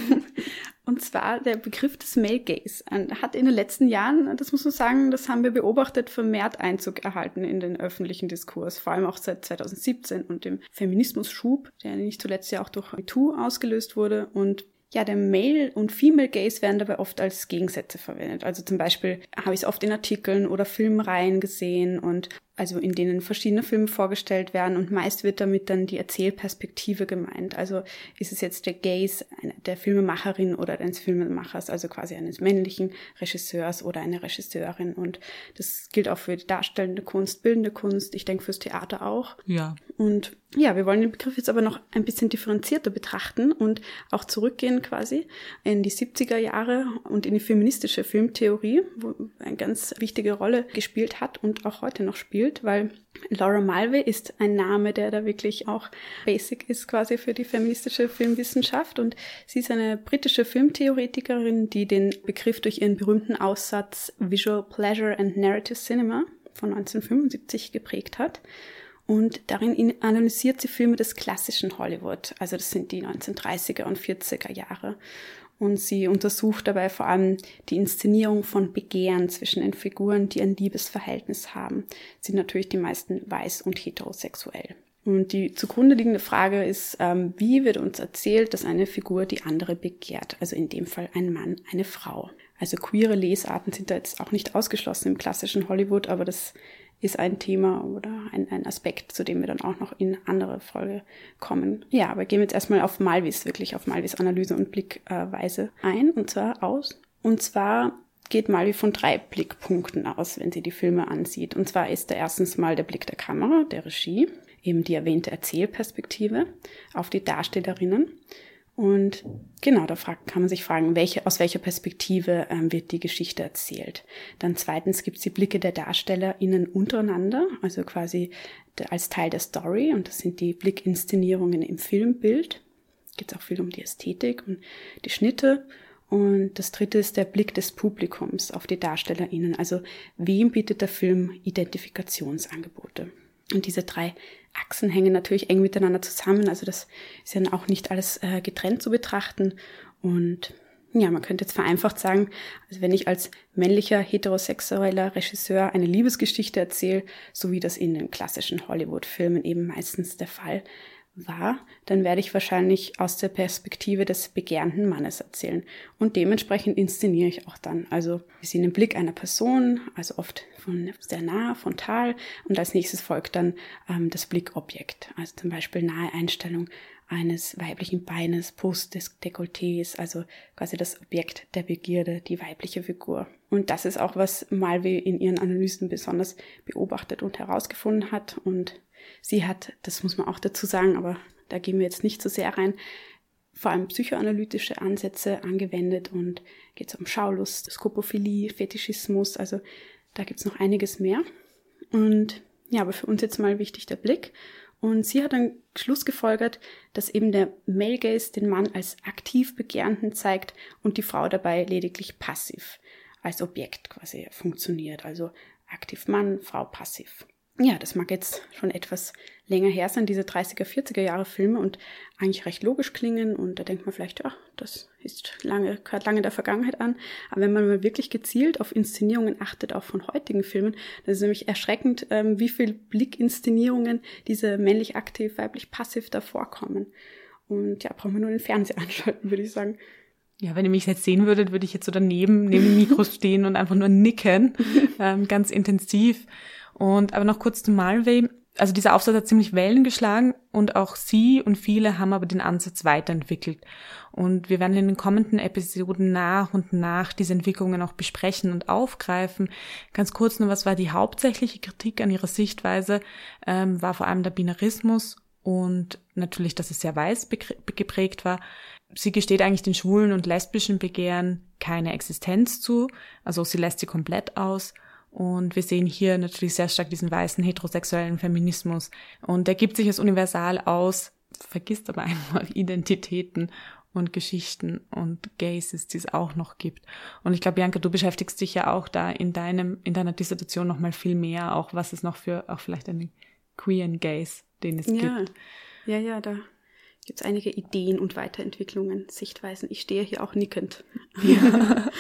Und zwar der Begriff des Male Gaze hat in den letzten Jahren, das muss man sagen, das haben wir beobachtet, vermehrt Einzug erhalten in den öffentlichen Diskurs, vor allem auch seit 2017 und dem Feminismus-Schub, der nicht zuletzt ja auch durch MeToo ausgelöst wurde und ja, der Male und Female Gaze werden dabei oft als Gegensätze verwendet. Also zum Beispiel habe ich es oft in Artikeln oder Filmreihen gesehen und also in denen verschiedene Filme vorgestellt werden und meist wird damit dann die Erzählperspektive gemeint. Also ist es jetzt der Gaze der Filmemacherin oder eines Filmemachers, also quasi eines männlichen Regisseurs oder einer Regisseurin. Und das gilt auch für die darstellende Kunst, bildende Kunst, ich denke fürs Theater auch. Ja. Und ja, wir wollen den Begriff jetzt aber noch ein bisschen differenzierter betrachten und auch zurückgehen quasi in die 70er Jahre und in die feministische Filmtheorie, wo eine ganz wichtige Rolle gespielt hat und auch heute noch spielt gespielt, weil Laura Malve ist ein Name, der da wirklich auch basic ist quasi für die feministische Filmwissenschaft. Und sie ist eine britische Filmtheoretikerin, die den Begriff durch ihren berühmten Aussatz Visual Pleasure and Narrative Cinema von 1975 geprägt hat. Und darin analysiert sie Filme des klassischen Hollywood, also das sind die 1930er und 40er Jahre und sie untersucht dabei vor allem die Inszenierung von Begehren zwischen den Figuren, die ein Liebesverhältnis haben. Sind natürlich die meisten weiß und heterosexuell. Und die zugrunde liegende Frage ist, ähm, wie wird uns erzählt, dass eine Figur die andere begehrt? Also in dem Fall ein Mann, eine Frau. Also queere Lesarten sind da jetzt auch nicht ausgeschlossen im klassischen Hollywood, aber das ist ein Thema oder ein, ein Aspekt, zu dem wir dann auch noch in andere Folge kommen. Ja, aber gehen wir jetzt erstmal auf Malvis, wirklich auf Malvis Analyse und Blickweise ein, und zwar aus. Und zwar geht Malvi von drei Blickpunkten aus, wenn sie die Filme ansieht. Und zwar ist da erstens mal der Blick der Kamera, der Regie, eben die erwähnte Erzählperspektive auf die Darstellerinnen. Und genau, da kann man sich fragen, welche, aus welcher Perspektive ähm, wird die Geschichte erzählt. Dann zweitens gibt es die Blicke der DarstellerInnen untereinander, also quasi als Teil der Story. Und das sind die Blickinszenierungen im Filmbild. Geht es auch viel um die Ästhetik und die Schnitte. Und das dritte ist der Blick des Publikums auf die DarstellerInnen. Also wem bietet der Film Identifikationsangebote? Und diese drei Achsen hängen natürlich eng miteinander zusammen. Also das ist ja auch nicht alles äh, getrennt zu betrachten. Und ja, man könnte jetzt vereinfacht sagen, also wenn ich als männlicher heterosexueller Regisseur eine Liebesgeschichte erzähle, so wie das in den klassischen Hollywood-Filmen eben meistens der Fall war, dann werde ich wahrscheinlich aus der Perspektive des begehrenden Mannes erzählen. Und dementsprechend inszeniere ich auch dann. Also wir sehen den Blick einer Person, also oft von sehr nah, frontal. Und als nächstes folgt dann ähm, das Blickobjekt. Also zum Beispiel nahe Einstellung eines weiblichen Beines, Brust des Dekolletés, also quasi das Objekt der Begierde, die weibliche Figur. Und das ist auch, was Malve in ihren Analysen besonders beobachtet und herausgefunden hat. Und Sie hat, das muss man auch dazu sagen, aber da gehen wir jetzt nicht so sehr rein, vor allem psychoanalytische Ansätze angewendet und geht es um Schaulust, Skopophilie, Fetischismus, also da gibt es noch einiges mehr. Und ja, aber für uns jetzt mal wichtig der Blick. Und sie hat dann Schluss gefolgert, dass eben der Male Gaze den Mann als aktiv Begehrenden zeigt und die Frau dabei lediglich passiv als Objekt quasi funktioniert. Also aktiv Mann, Frau passiv ja, das mag jetzt schon etwas länger her sein, diese 30er, 40er Jahre Filme und eigentlich recht logisch klingen und da denkt man vielleicht, ja, das ist lange, gehört lange der Vergangenheit an. Aber wenn man mal wirklich gezielt auf Inszenierungen achtet, auch von heutigen Filmen, dann ist es nämlich erschreckend, ähm, wie viel Blickinszenierungen diese männlich aktiv, weiblich passiv da vorkommen. Und ja, braucht man nur den Fernseher anschalten, würde ich sagen. Ja, wenn ihr mich jetzt sehen würdet, würde ich jetzt so daneben, neben dem Mikro stehen und einfach nur nicken, ähm, ganz intensiv. Und aber noch kurz zu Malway. Also dieser Aufsatz hat ziemlich Wellen geschlagen und auch sie und viele haben aber den Ansatz weiterentwickelt. Und wir werden in den kommenden Episoden nach und nach diese Entwicklungen auch besprechen und aufgreifen. Ganz kurz nur, was war die hauptsächliche Kritik an ihrer Sichtweise? Ähm, war vor allem der Binarismus und natürlich, dass es sehr weiß geprägt war. Sie gesteht eigentlich den schwulen und lesbischen Begehren keine Existenz zu, also sie lässt sie komplett aus. Und wir sehen hier natürlich sehr stark diesen weißen heterosexuellen Feminismus. Und der gibt sich als universal aus, vergisst aber einmal Identitäten und Geschichten und Gases, die es auch noch gibt. Und ich glaube, Bianca, du beschäftigst dich ja auch da in deinem, in deiner Dissertation noch mal viel mehr, auch was es noch für, auch vielleicht einen queeren Gaze, den es ja. gibt. Ja, ja, da gibt es einige Ideen und Weiterentwicklungen, Sichtweisen. Ich stehe hier auch nickend. Ja.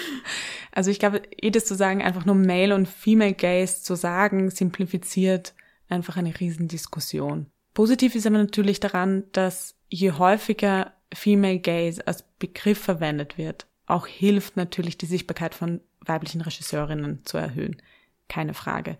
Also ich glaube, jedes zu sagen, einfach nur Male und Female Gaze zu sagen, simplifiziert einfach eine Riesendiskussion. Positiv ist aber natürlich daran, dass je häufiger Female Gaze als Begriff verwendet wird, auch hilft natürlich die Sichtbarkeit von weiblichen Regisseurinnen zu erhöhen. Keine Frage.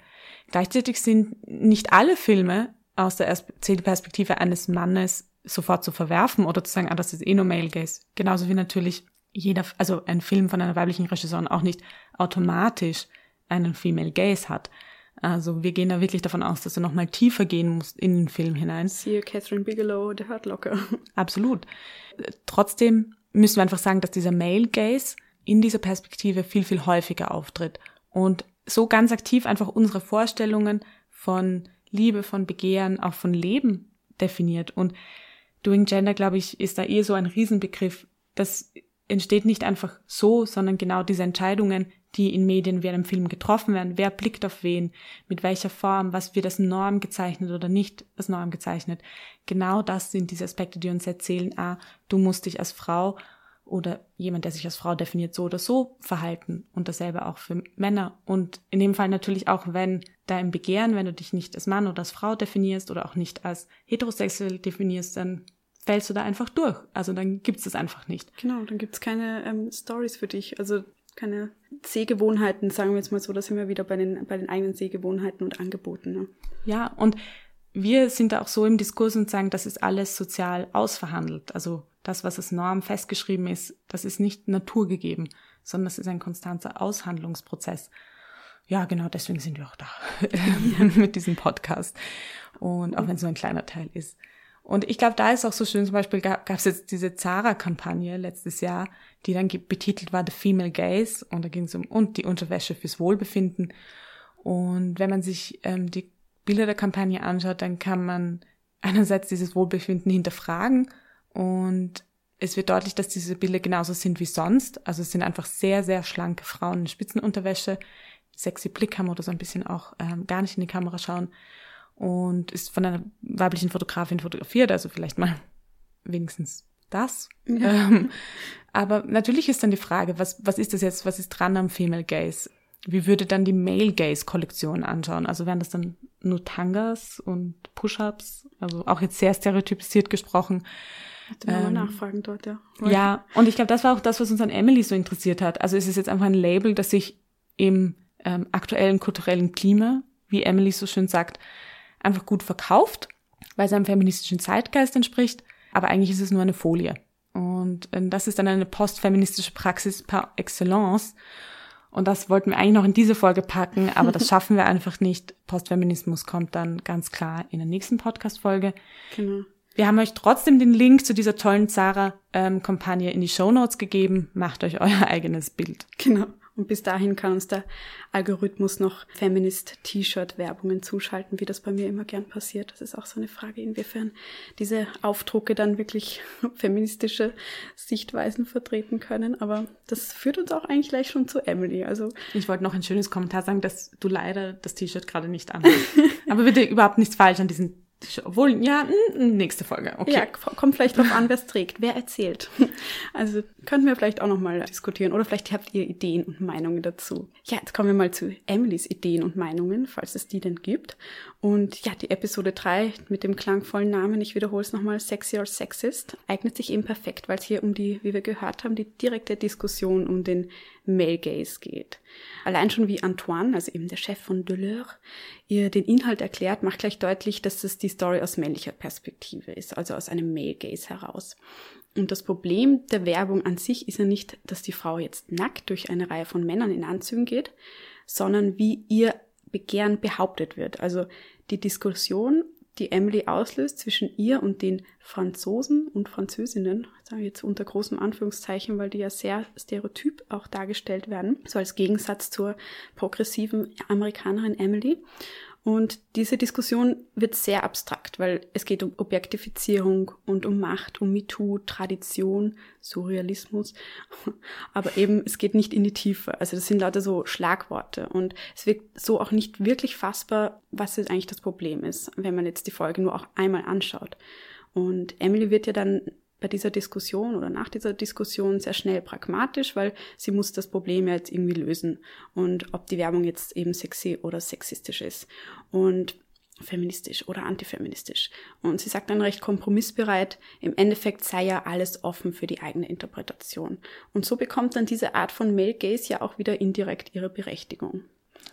Gleichzeitig sind nicht alle Filme aus der Perspektive eines Mannes sofort zu verwerfen oder zu sagen, ah, das ist eh nur Male Gaze. Genauso wie natürlich jeder, also ein Film von einer weiblichen Regisseurin auch nicht automatisch einen Female Gaze hat. Also wir gehen da wirklich davon aus, dass er nochmal tiefer gehen muss in den Film hinein. Siehe Catherine Bigelow, The Hurt Locker. Absolut. Trotzdem müssen wir einfach sagen, dass dieser Male Gaze in dieser Perspektive viel, viel häufiger auftritt und so ganz aktiv einfach unsere Vorstellungen von Liebe, von Begehren, auch von Leben definiert. Und Doing Gender, glaube ich, ist da eher so ein Riesenbegriff. Das entsteht nicht einfach so, sondern genau diese Entscheidungen, die in Medien während dem Film getroffen werden. Wer blickt auf wen? Mit welcher Form? Was wird als Norm gezeichnet oder nicht als Norm gezeichnet? Genau das sind diese Aspekte, die uns erzählen, ah, du musst dich als Frau oder jemand, der sich als Frau definiert, so oder so verhalten und dasselbe auch für Männer. Und in dem Fall natürlich auch, wenn dein Begehren, wenn du dich nicht als Mann oder als Frau definierst oder auch nicht als heterosexuell definierst, dann fällst du da einfach durch. Also dann gibt's das einfach nicht. Genau, dann gibt's keine ähm, Stories für dich. Also keine Sehgewohnheiten, sagen wir jetzt mal so, da sind wir wieder bei den, bei den eigenen Sehgewohnheiten und Angeboten. Ne? Ja, und wir sind da auch so im Diskurs und sagen, das ist alles sozial ausverhandelt. Also das, was als Norm festgeschrieben ist, das ist nicht naturgegeben, sondern das ist ein konstanter Aushandlungsprozess. Ja, genau, deswegen sind wir auch da mit diesem Podcast. Und auch wenn es so ein kleiner Teil ist. Und ich glaube, da ist auch so schön, zum Beispiel gab es jetzt diese Zara-Kampagne letztes Jahr, die dann betitelt war The Female Gaze und da ging es um und die Unterwäsche fürs Wohlbefinden. Und wenn man sich ähm, die Bilder der Kampagne anschaut, dann kann man einerseits dieses Wohlbefinden hinterfragen und es wird deutlich, dass diese Bilder genauso sind wie sonst. Also es sind einfach sehr, sehr schlanke Frauen in Spitzenunterwäsche, sexy Blick haben oder so ein bisschen auch ähm, gar nicht in die Kamera schauen und ist von einer weiblichen Fotografin fotografiert, also vielleicht mal wenigstens das. Ja. Ähm, aber natürlich ist dann die Frage, was, was ist das jetzt, was ist dran am Female Gaze? Wie würde dann die Male Gaze Kollektion anschauen? Also wären das dann nur Tangas und Push-Ups? Also auch jetzt sehr stereotypisiert gesprochen. Hätte ähm, mal nachfragen dort, ja. Ja, und ich glaube, das war auch das, was uns an Emily so interessiert hat. Also es ist jetzt einfach ein Label, das sich im ähm, aktuellen kulturellen Klima, wie Emily so schön sagt, einfach gut verkauft, weil es einem feministischen Zeitgeist entspricht, aber eigentlich ist es nur eine Folie. Und äh, das ist dann eine postfeministische Praxis par excellence. Und das wollten wir eigentlich noch in diese Folge packen, aber das schaffen wir einfach nicht. Postfeminismus kommt dann ganz klar in der nächsten Podcast-Folge. Genau. Wir haben euch trotzdem den Link zu dieser tollen Zara-Kampagne ähm, in die Show Notes gegeben. Macht euch euer eigenes Bild. Genau. Und bis dahin kann uns der Algorithmus noch Feminist-T-Shirt-Werbungen zuschalten, wie das bei mir immer gern passiert. Das ist auch so eine Frage, inwiefern diese Aufdrucke dann wirklich feministische Sichtweisen vertreten können. Aber das führt uns auch eigentlich gleich schon zu Emily. Also ich wollte noch ein schönes Kommentar sagen, dass du leider das T-Shirt gerade nicht anhast. Aber bitte überhaupt nichts falsch an diesen obwohl, ja, nächste Folge. Okay. Ja, kommt vielleicht drauf an, wer es trägt, wer erzählt. Also könnten wir vielleicht auch nochmal diskutieren. Oder vielleicht habt ihr Ideen und Meinungen dazu. Ja, jetzt kommen wir mal zu Emilys Ideen und Meinungen, falls es die denn gibt. Und ja, die Episode 3 mit dem klangvollen Namen, ich wiederhole es nochmal, Sexy or Sexist, eignet sich eben perfekt, weil es hier um die, wie wir gehört haben, die direkte Diskussion um den Male Gaze geht. Allein schon wie Antoine, also eben der Chef von Deleur, ihr den Inhalt erklärt, macht gleich deutlich, dass es die Story aus männlicher Perspektive ist, also aus einem Male Gaze heraus. Und das Problem der Werbung an sich ist ja nicht, dass die Frau jetzt nackt durch eine Reihe von Männern in Anzügen geht, sondern wie ihr Begehren behauptet wird. Also die Diskussion die Emily auslöst zwischen ihr und den Franzosen und Französinnen, sage ich jetzt unter großem Anführungszeichen, weil die ja sehr stereotyp auch dargestellt werden, so als Gegensatz zur progressiven Amerikanerin Emily. Und diese Diskussion wird sehr abstrakt, weil es geht um Objektifizierung und um Macht, um MeToo, Tradition, Surrealismus. Aber eben, es geht nicht in die Tiefe. Also das sind lauter so Schlagworte. Und es wird so auch nicht wirklich fassbar, was jetzt eigentlich das Problem ist, wenn man jetzt die Folge nur auch einmal anschaut. Und Emily wird ja dann bei dieser Diskussion oder nach dieser Diskussion sehr schnell pragmatisch, weil sie muss das Problem ja jetzt irgendwie lösen und ob die Werbung jetzt eben sexy oder sexistisch ist und feministisch oder antifeministisch. Und sie sagt dann recht kompromissbereit, im Endeffekt sei ja alles offen für die eigene Interpretation. Und so bekommt dann diese Art von Male Gaze ja auch wieder indirekt ihre Berechtigung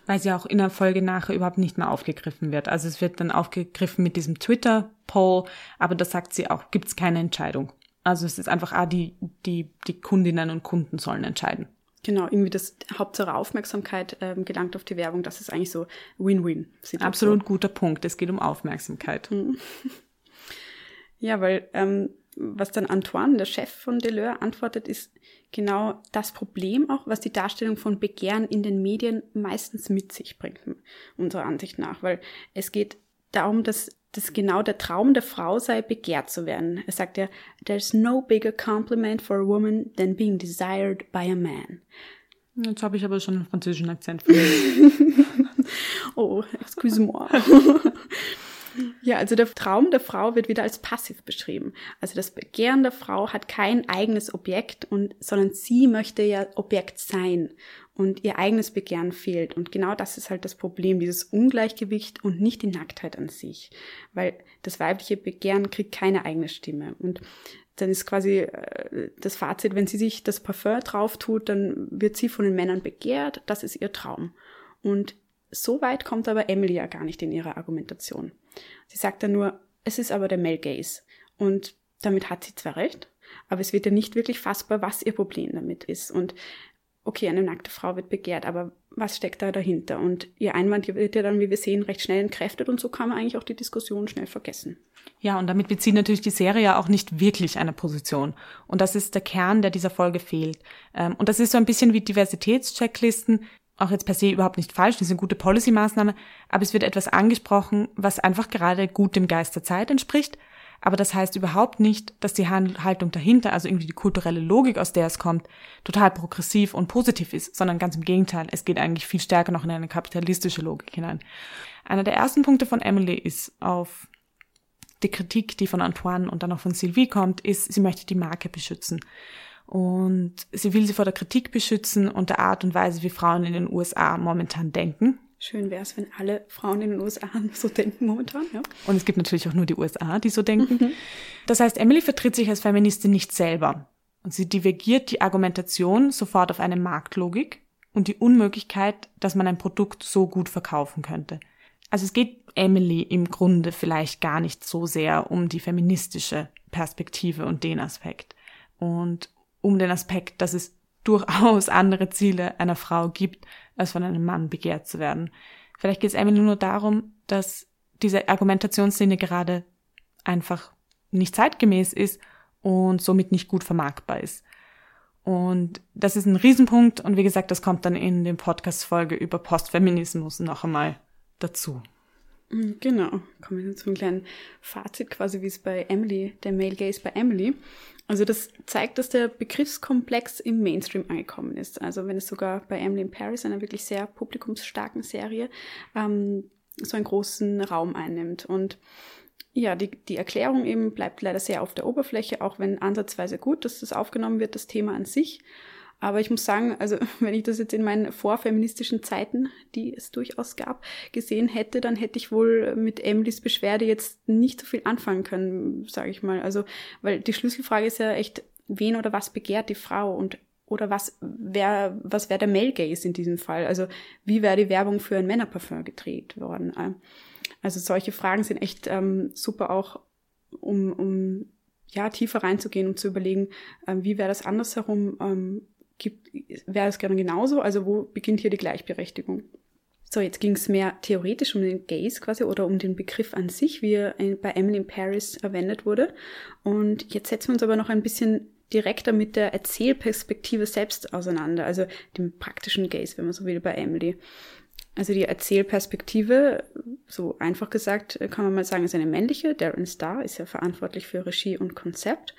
weil sie auch in der Folge nachher überhaupt nicht mehr aufgegriffen wird. Also es wird dann aufgegriffen mit diesem Twitter-Poll, aber da sagt sie auch, gibt es keine Entscheidung. Also es ist einfach, ah, die, die, die Kundinnen und Kunden sollen entscheiden. Genau, irgendwie das Hauptsache Aufmerksamkeit ähm, gelangt auf die Werbung. Das ist eigentlich so Win-Win. Absolut guter Punkt. Es geht um Aufmerksamkeit. Mhm. Ja, weil ähm, was dann Antoine, der Chef von Deleur, antwortet, ist genau das Problem auch, was die Darstellung von Begehren in den Medien meistens mit sich bringt, unserer Ansicht nach. Weil es geht darum, dass dass genau der Traum der Frau sei, begehrt zu werden. Er sagt ja, there's no bigger compliment for a woman than being desired by a man. Jetzt habe ich aber schon einen französischen Akzent. oh, excuse-moi. Ja, also der Traum der Frau wird wieder als passiv beschrieben. Also das Begehren der Frau hat kein eigenes Objekt und, sondern sie möchte ja Objekt sein und ihr eigenes Begehren fehlt. Und genau das ist halt das Problem, dieses Ungleichgewicht und nicht die Nacktheit an sich. Weil das weibliche Begehren kriegt keine eigene Stimme. Und dann ist quasi äh, das Fazit, wenn sie sich das Parfum drauf tut, dann wird sie von den Männern begehrt, das ist ihr Traum. Und so weit kommt aber Emily ja gar nicht in ihrer Argumentation. Sie sagt dann nur, es ist aber der Male Gaze. Und damit hat sie zwar recht, aber es wird ja nicht wirklich fassbar, was ihr Problem damit ist. Und okay, eine nackte Frau wird begehrt, aber was steckt da dahinter? Und ihr Einwand wird ja dann, wie wir sehen, recht schnell entkräftet und so kann man eigentlich auch die Diskussion schnell vergessen. Ja, und damit bezieht natürlich die Serie ja auch nicht wirklich eine Position. Und das ist der Kern, der dieser Folge fehlt. Ähm, und das ist so ein bisschen wie Diversitätschecklisten, auch jetzt per se überhaupt nicht falsch, die sind gute Policy-Maßnahme, aber es wird etwas angesprochen, was einfach gerade gut dem Geist der Zeit entspricht. Aber das heißt überhaupt nicht, dass die Haltung dahinter, also irgendwie die kulturelle Logik, aus der es kommt, total progressiv und positiv ist, sondern ganz im Gegenteil. Es geht eigentlich viel stärker noch in eine kapitalistische Logik hinein. Einer der ersten Punkte von Emily ist auf die Kritik, die von Antoine und dann auch von Sylvie kommt, ist, sie möchte die Marke beschützen. Und sie will sie vor der Kritik beschützen und der Art und Weise, wie Frauen in den USA momentan denken. Schön wäre es, wenn alle Frauen in den USA so denken momentan, ja. Und es gibt natürlich auch nur die USA, die so denken. Mhm. Das heißt, Emily vertritt sich als Feministin nicht selber. Und sie divergiert die Argumentation sofort auf eine Marktlogik und die Unmöglichkeit, dass man ein Produkt so gut verkaufen könnte. Also es geht Emily im Grunde vielleicht gar nicht so sehr um die feministische Perspektive und den Aspekt und um den Aspekt, dass es durchaus andere Ziele einer Frau gibt, als von einem Mann begehrt zu werden. Vielleicht geht es Emily nur darum, dass diese Argumentationslinie gerade einfach nicht zeitgemäß ist und somit nicht gut vermarktbar ist. Und das ist ein Riesenpunkt und wie gesagt, das kommt dann in dem Podcast-Folge über Postfeminismus noch einmal dazu. Mm, genau, kommen wir zum kleinen Fazit quasi, wie es bei Emily, der Male Gaze bei Emily. Also das zeigt, dass der Begriffskomplex im Mainstream angekommen ist. Also wenn es sogar bei Emily in Paris, einer wirklich sehr publikumsstarken Serie, ähm, so einen großen Raum einnimmt. Und ja, die, die Erklärung eben bleibt leider sehr auf der Oberfläche, auch wenn ansatzweise gut, dass das aufgenommen wird, das Thema an sich. Aber ich muss sagen, also wenn ich das jetzt in meinen vorfeministischen Zeiten, die es durchaus gab, gesehen hätte, dann hätte ich wohl mit Emilys Beschwerde jetzt nicht so viel anfangen können, sage ich mal. Also, weil die Schlüsselfrage ist ja echt, wen oder was begehrt die Frau und oder was wäre was wäre der Male Gaze in diesem Fall? Also wie wäre die Werbung für ein Männerparfum gedreht worden? Also solche Fragen sind echt ähm, super auch, um, um ja tiefer reinzugehen und zu überlegen, ähm, wie wäre das andersherum ähm, gibt, wäre es gerne genauso? Also wo beginnt hier die Gleichberechtigung? So, jetzt ging es mehr theoretisch um den Gaze quasi oder um den Begriff an sich, wie er bei Emily in Paris verwendet wurde. Und jetzt setzen wir uns aber noch ein bisschen direkter mit der Erzählperspektive selbst auseinander, also dem praktischen Gaze, wenn man so will, bei Emily. Also die Erzählperspektive, so einfach gesagt, kann man mal sagen, ist eine männliche. Darren Starr ist ja verantwortlich für Regie und Konzept.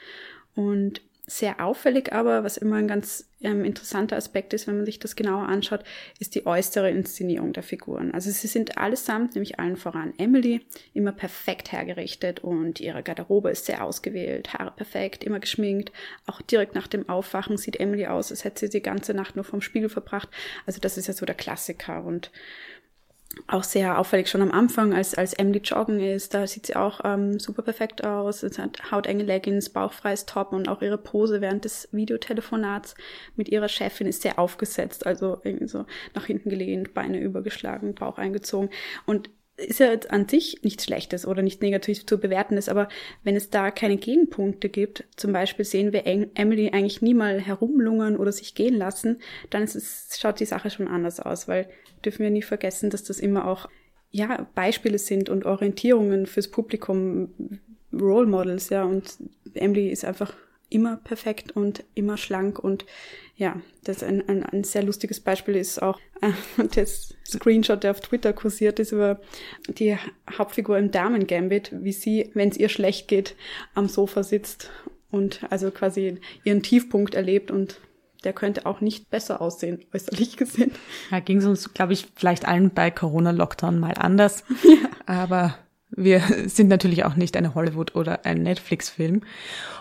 Und sehr auffällig aber, was immer ein ganz ähm, interessanter Aspekt ist, wenn man sich das genauer anschaut, ist die äußere Inszenierung der Figuren. Also sie sind allesamt, nämlich allen voran Emily, immer perfekt hergerichtet und ihre Garderobe ist sehr ausgewählt, Haare perfekt, immer geschminkt. Auch direkt nach dem Aufwachen sieht Emily aus, als hätte sie die ganze Nacht nur vom Spiegel verbracht. Also das ist ja so der Klassiker und auch sehr auffällig schon am Anfang, als, als Emily joggen ist, da sieht sie auch ähm, super perfekt aus. Es hat hautenge Leggings, bauchfreies Top und auch ihre Pose während des Videotelefonats mit ihrer Chefin ist sehr aufgesetzt, also irgendwie so nach hinten gelehnt, Beine übergeschlagen, Bauch eingezogen. Und ist ja jetzt an sich nichts Schlechtes oder nicht negativ zu bewerten ist, aber wenn es da keine Gegenpunkte gibt, zum Beispiel sehen wir Emily eigentlich nie mal herumlungern oder sich gehen lassen, dann es, schaut die Sache schon anders aus, weil dürfen wir nie vergessen, dass das immer auch ja, Beispiele sind und Orientierungen fürs Publikum, Role Models, ja, und Emily ist einfach immer perfekt und immer schlank und ja, das ein, ein, ein sehr lustiges Beispiel ist auch äh, das Screenshot, der auf Twitter kursiert ist über die Hauptfigur im Damen Gambit, wie sie, wenn es ihr schlecht geht, am Sofa sitzt und also quasi ihren Tiefpunkt erlebt und der könnte auch nicht besser aussehen, äußerlich gesehen. Ja, ging es uns, glaube ich, vielleicht allen bei Corona-Lockdown mal anders. Ja. Aber wir sind natürlich auch nicht eine Hollywood- oder ein Netflix-Film.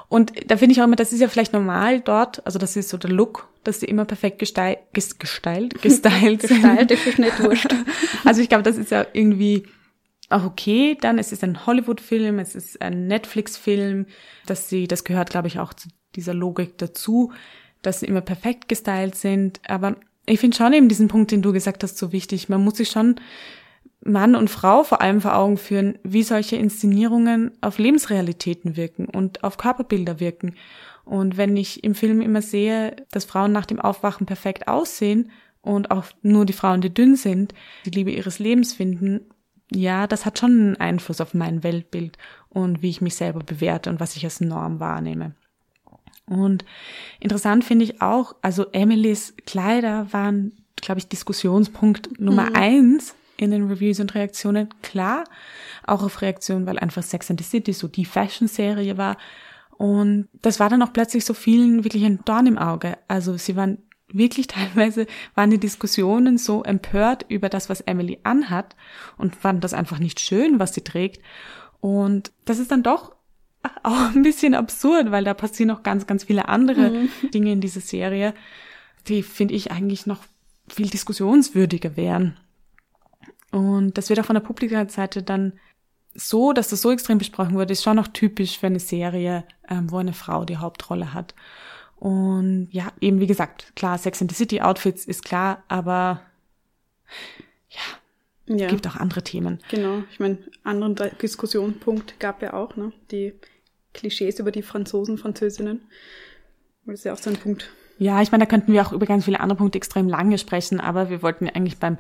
Und da finde ich auch immer, das ist ja vielleicht normal dort, also das ist so der Look, dass sie immer perfekt gestyle, ges, gestylt, gestylt sind. Gestaltet ist nicht wurscht. Also ich glaube, das ist ja irgendwie auch okay. Dann es ist ein Hollywood-Film, es ist ein Netflix-Film, dass sie, das gehört, glaube ich, auch zu dieser Logik dazu, dass sie immer perfekt gestylt sind. Aber ich finde schon eben diesen Punkt, den du gesagt hast, so wichtig. Man muss sich schon Mann und Frau vor allem vor Augen führen, wie solche Inszenierungen auf Lebensrealitäten wirken und auf Körperbilder wirken. Und wenn ich im Film immer sehe, dass Frauen nach dem Aufwachen perfekt aussehen und auch nur die Frauen, die dünn sind, die Liebe ihres Lebens finden, ja, das hat schon einen Einfluss auf mein Weltbild und wie ich mich selber bewerte und was ich als Norm wahrnehme. Und interessant finde ich auch, also Emilys Kleider waren, glaube ich, Diskussionspunkt Nummer mhm. eins in den Reviews und Reaktionen. Klar, auch auf Reaktionen, weil einfach Sex and the City so die Fashion-Serie war. Und das war dann auch plötzlich so vielen wirklich ein Dorn im Auge. Also sie waren wirklich teilweise, waren die Diskussionen so empört über das, was Emily anhat und fanden das einfach nicht schön, was sie trägt. Und das ist dann doch auch ein bisschen absurd, weil da passieren noch ganz, ganz viele andere mhm. Dinge in dieser Serie, die finde ich eigentlich noch viel diskussionswürdiger wären. Und das wird auch von der Publikumsseite dann so, dass das so extrem besprochen wurde, ist schon noch typisch für eine Serie, ähm, wo eine Frau die Hauptrolle hat. Und ja, eben wie gesagt, klar, Sex and the City Outfits ist klar, aber ja, ja. gibt auch andere Themen. Genau, ich meine, anderen Diskussionspunkt gab ja auch, ne? Die Klischees über die Franzosen, Französinnen. Das ist ja auch so ein Punkt, ja, ich meine, da könnten wir auch über ganz viele andere Punkte extrem lange sprechen, aber wir wollten ja eigentlich beim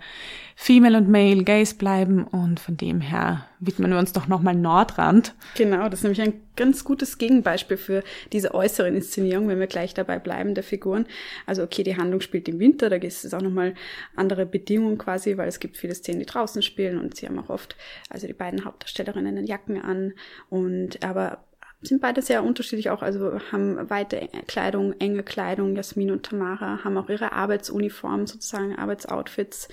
Female und Male Gaze bleiben und von dem her widmen wir uns doch nochmal Nordrand. Genau, das ist nämlich ein ganz gutes Gegenbeispiel für diese äußere Inszenierung, wenn wir gleich dabei bleiben der Figuren. Also okay, die Handlung spielt im Winter, da ist es auch nochmal andere Bedingungen quasi, weil es gibt viele Szenen, die draußen spielen und sie haben auch oft, also die beiden Hauptdarstellerinnen Jacken an und aber sind beide sehr unterschiedlich auch, also haben weite Kleidung, enge Kleidung. Jasmin und Tamara haben auch ihre Arbeitsuniform, sozusagen Arbeitsoutfits.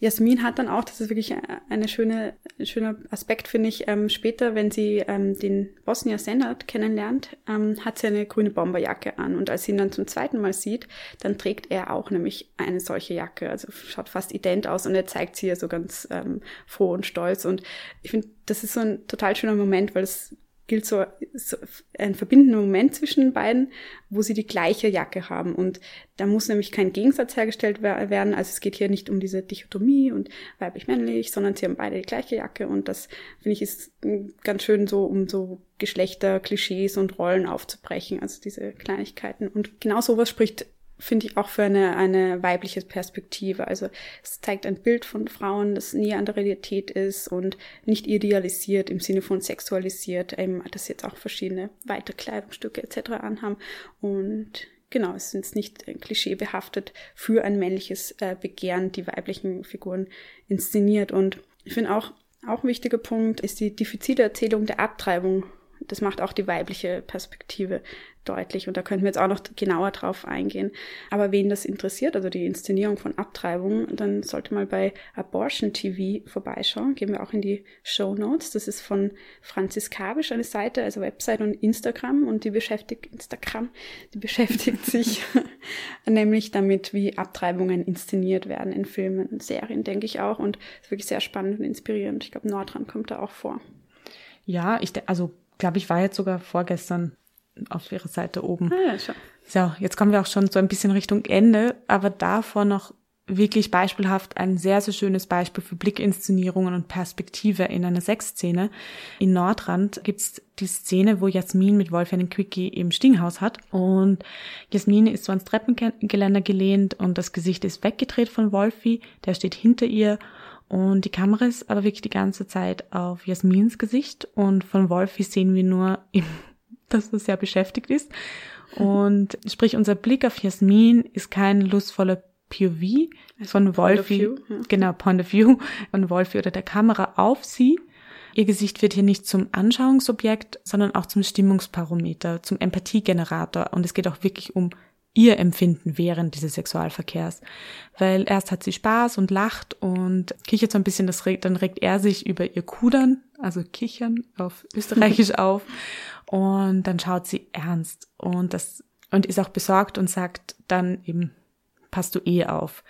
Jasmin hat dann auch, das ist wirklich eine schöne, ein schöner Aspekt, finde ich, ähm, später, wenn sie ähm, den Bosnier Senat kennenlernt, ähm, hat sie eine grüne Bomberjacke an. Und als sie ihn dann zum zweiten Mal sieht, dann trägt er auch nämlich eine solche Jacke. Also schaut fast ident aus und er zeigt sie ja so ganz ähm, froh und stolz. Und ich finde, das ist so ein total schöner Moment, weil es gilt so, so ein verbindender Moment zwischen den beiden, wo sie die gleiche Jacke haben. Und da muss nämlich kein Gegensatz hergestellt werden. Also es geht hier nicht um diese Dichotomie und weiblich-männlich, sondern sie haben beide die gleiche Jacke. Und das finde ich ist ganz schön so, um so Geschlechter, Klischees und Rollen aufzubrechen. Also diese Kleinigkeiten. Und genau sowas spricht finde ich auch für eine, eine weibliche Perspektive. Also es zeigt ein Bild von Frauen, das näher an der Realität ist und nicht idealisiert im Sinne von sexualisiert, eben, dass jetzt auch verschiedene weite Kleidungsstücke etc. anhaben. Und genau, es sind nicht klischeebehaftet für ein männliches äh, Begehren, die weiblichen Figuren inszeniert. Und ich finde auch, auch ein wichtiger Punkt ist die diffizile Erzählung der Abtreibung das macht auch die weibliche Perspektive deutlich. Und da könnten wir jetzt auch noch genauer drauf eingehen. Aber wen das interessiert, also die Inszenierung von Abtreibung, dann sollte mal bei Abortion TV vorbeischauen. Gehen wir auch in die Show Notes. Das ist von Franzis Kabisch, eine Seite, also Website und Instagram. Und die beschäftigt, Instagram, die beschäftigt sich nämlich damit, wie Abtreibungen inszeniert werden in Filmen und Serien, denke ich auch. Und ist wirklich sehr spannend und inspirierend. Ich glaube, Nordrand kommt da auch vor. Ja, ich, also, glaube ich, war jetzt sogar vorgestern auf ihrer Seite oben. Ah, ja, schon. So, jetzt kommen wir auch schon so ein bisschen Richtung Ende, aber davor noch wirklich beispielhaft ein sehr, sehr schönes Beispiel für Blickinszenierungen und Perspektive in einer Sexszene. In Nordrand gibt's die Szene, wo Jasmin mit Wolf einen Quickie im Stinghaus hat und Jasmin ist so ans Treppengeländer gelehnt und das Gesicht ist weggedreht von Wolfi, der steht hinter ihr und die Kamera ist aber wirklich die ganze Zeit auf Jasmins Gesicht und von Wolfi sehen wir nur dass er sehr beschäftigt ist. Und sprich, unser Blick auf Jasmin ist kein lustvoller POV also von Wolfi, ja. genau, Point of View von Wolfi oder der Kamera auf sie. Ihr Gesicht wird hier nicht zum Anschauungsobjekt, sondern auch zum Stimmungsparometer, zum Empathiegenerator. Und es geht auch wirklich um ihr Empfinden während dieses Sexualverkehrs. Weil erst hat sie Spaß und lacht und kichert so ein bisschen, das regt, dann regt er sich über ihr Kudern, also kichern auf Österreichisch auf. Und dann schaut sie ernst und das, und ist auch besorgt und sagt dann eben, passt du eh auf.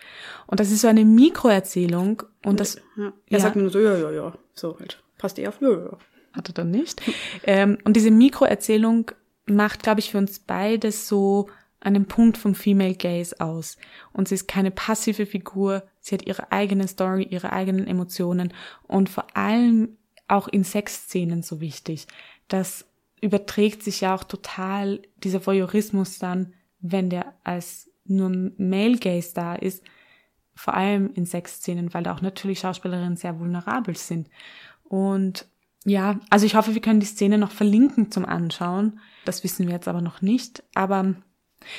Und das ist so eine Mikroerzählung und das, Ja. Er Ja. sagt nur so, ja, ja, ja, so halt. Passt eh auf, ja, ja. hat er dann nicht. Ähm, und diese Mikroerzählung macht, glaube ich, für uns beides so einen Punkt vom Female Gaze aus. Und sie ist keine passive Figur, sie hat ihre eigene Story, ihre eigenen Emotionen und vor allem auch in Sexszenen so wichtig. Das überträgt sich ja auch total dieser Voyeurismus dann, wenn der als nur Male Gaze da ist, vor allem in Sexszenen, weil da auch natürlich Schauspielerinnen sehr vulnerabel sind. Und ja, also ich hoffe, wir können die Szene noch verlinken zum Anschauen. Das wissen wir jetzt aber noch nicht. Aber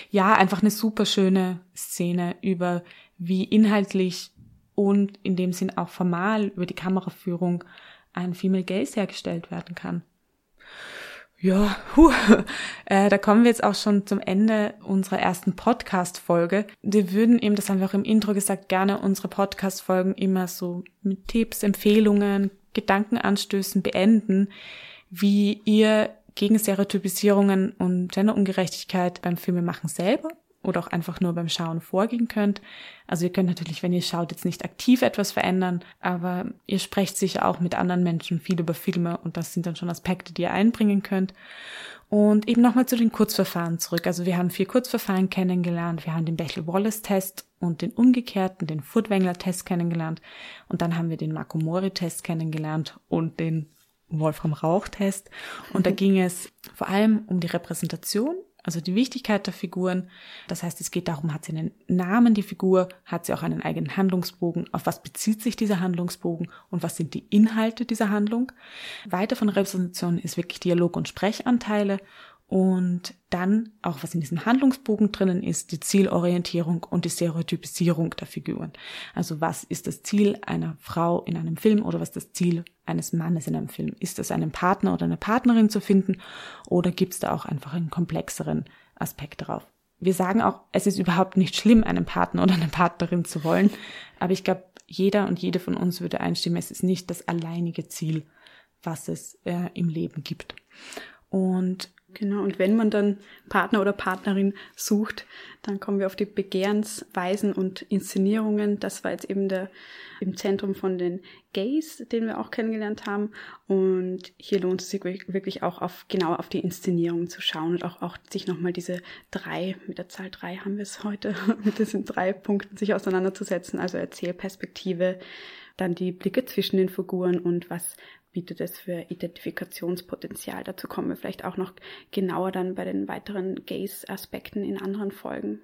ja, einfach eine super schöne Szene über wie inhaltlich und in dem Sinn auch formal über die Kameraführung ein Female Gaze hergestellt werden kann. Ja, huh. Äh, da kommen wir jetzt auch schon zum Ende unserer ersten Podcast-Folge. Wir würden eben, das haben wir auch im Intro gesagt, gerne unsere Podcast-Folgen immer so mit Tipps, Empfehlungen, Gedankenanstößen beenden, wie ihr gegen Stereotypisierungen und Genderungerechtigkeit beim Filmemachen selber oder auch einfach nur beim Schauen vorgehen könnt. Also ihr könnt natürlich, wenn ihr schaut, jetzt nicht aktiv etwas verändern, aber ihr sprecht sicher auch mit anderen Menschen viel über Filme und das sind dann schon Aspekte, die ihr einbringen könnt. Und eben nochmal zu den Kurzverfahren zurück. Also wir haben vier Kurzverfahren kennengelernt. Wir haben den Bechtel-Wallace-Test und den umgekehrten, den Furtwängler-Test kennengelernt. Und dann haben wir den Marco Mori-Test kennengelernt und den Wolfram Rauch-Test. Und da ging es vor allem um die Repräsentation, also die Wichtigkeit der Figuren. Das heißt, es geht darum, hat sie einen Namen, die Figur, hat sie auch einen eigenen Handlungsbogen, auf was bezieht sich dieser Handlungsbogen und was sind die Inhalte dieser Handlung. Weiter von Repräsentation ist wirklich Dialog- und Sprechanteile und dann auch, was in diesem Handlungsbogen drinnen ist, die Zielorientierung und die Stereotypisierung der Figuren. Also was ist das Ziel einer Frau in einem Film oder was ist das Ziel eines Mannes in einem Film? Ist es einen Partner oder eine Partnerin zu finden oder gibt es da auch einfach einen komplexeren Aspekt darauf? Wir sagen auch, es ist überhaupt nicht schlimm, einen Partner oder eine Partnerin zu wollen, aber ich glaube, jeder und jede von uns würde einstimmen, es ist nicht das alleinige Ziel, was es äh, im Leben gibt. Und Genau, und wenn man dann Partner oder Partnerin sucht, dann kommen wir auf die Begehrensweisen und Inszenierungen. Das war jetzt eben der im Zentrum von den Gays, den wir auch kennengelernt haben. Und hier lohnt es sich wirklich auch auf genau auf die Inszenierung zu schauen und auch, auch sich nochmal diese drei, mit der Zahl drei haben wir es heute, mit diesen drei Punkten sich auseinanderzusetzen. Also Erzählperspektive, dann die Blicke zwischen den Figuren und was bietet es für Identifikationspotenzial. Dazu kommen wir vielleicht auch noch genauer dann bei den weiteren Gaze-Aspekten in anderen Folgen.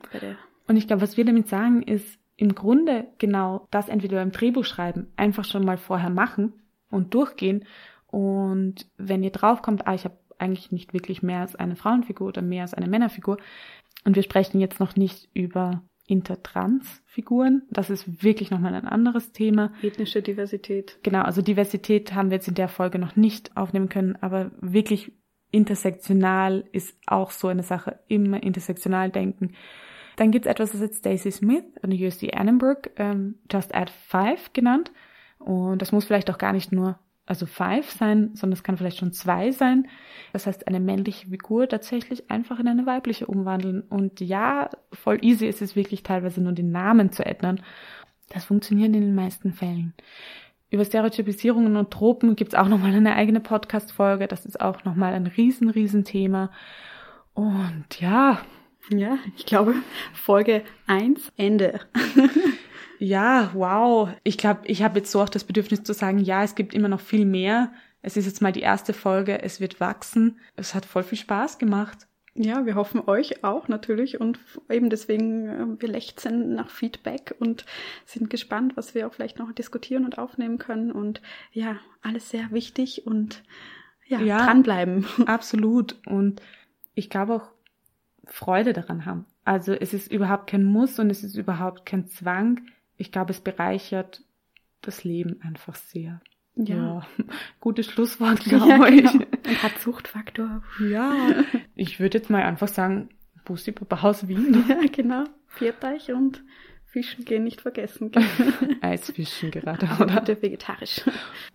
Und ich glaube, was wir damit sagen, ist im Grunde genau das entweder beim Drehbuch schreiben, einfach schon mal vorher machen und durchgehen. Und wenn ihr draufkommt, ah, ich habe eigentlich nicht wirklich mehr als eine Frauenfigur oder mehr als eine Männerfigur. Und wir sprechen jetzt noch nicht über Intertrans-Figuren. Das ist wirklich nochmal ein anderes Thema. ethnische Diversität. Genau, also Diversität haben wir jetzt in der Folge noch nicht aufnehmen können, aber wirklich intersektional ist auch so eine Sache, immer intersektional denken. Dann gibt es etwas, das jetzt Stacey Smith an der USC Annenberg ähm, Just Add Five genannt. Und das muss vielleicht auch gar nicht nur also Five sein, sondern es kann vielleicht schon zwei sein. Das heißt, eine männliche Figur tatsächlich einfach in eine weibliche umwandeln. Und ja, voll easy ist es wirklich teilweise nur den Namen zu ändern. Das funktioniert in den meisten Fällen. Über Stereotypisierungen und Tropen gibt's auch nochmal eine eigene Podcast-Folge. Das ist auch nochmal ein riesen, riesen Thema. Und ja, Ja, ich glaube, Folge 1, Ende. ja, wow. Ich glaube, ich habe jetzt so auch das Bedürfnis zu sagen, ja, es gibt immer noch viel mehr. Es ist jetzt mal die erste Folge, es wird wachsen. Es hat voll viel Spaß gemacht. Ja, wir hoffen euch auch natürlich und eben deswegen, äh, wir lechzen nach Feedback und sind gespannt, was wir auch vielleicht noch diskutieren und aufnehmen können und ja, alles sehr wichtig und ja, Ja. dranbleiben. Absolut. Und ich glaube auch Freude daran haben. Also es ist überhaupt kein Muss und es ist überhaupt kein Zwang. Ich glaube, es bereichert das Leben einfach sehr. Ja. Gutes Schlusswort, glaube Ja, ich. genau. Und hat Suchtfaktor. Ja, ich würde jetzt mal einfach sagen, Bussi Baba aus Wien. Ja, genau. Vierteich und Fischen gehen nicht vergessen. Eisfischen gerade, oder? bitte vegetarisch.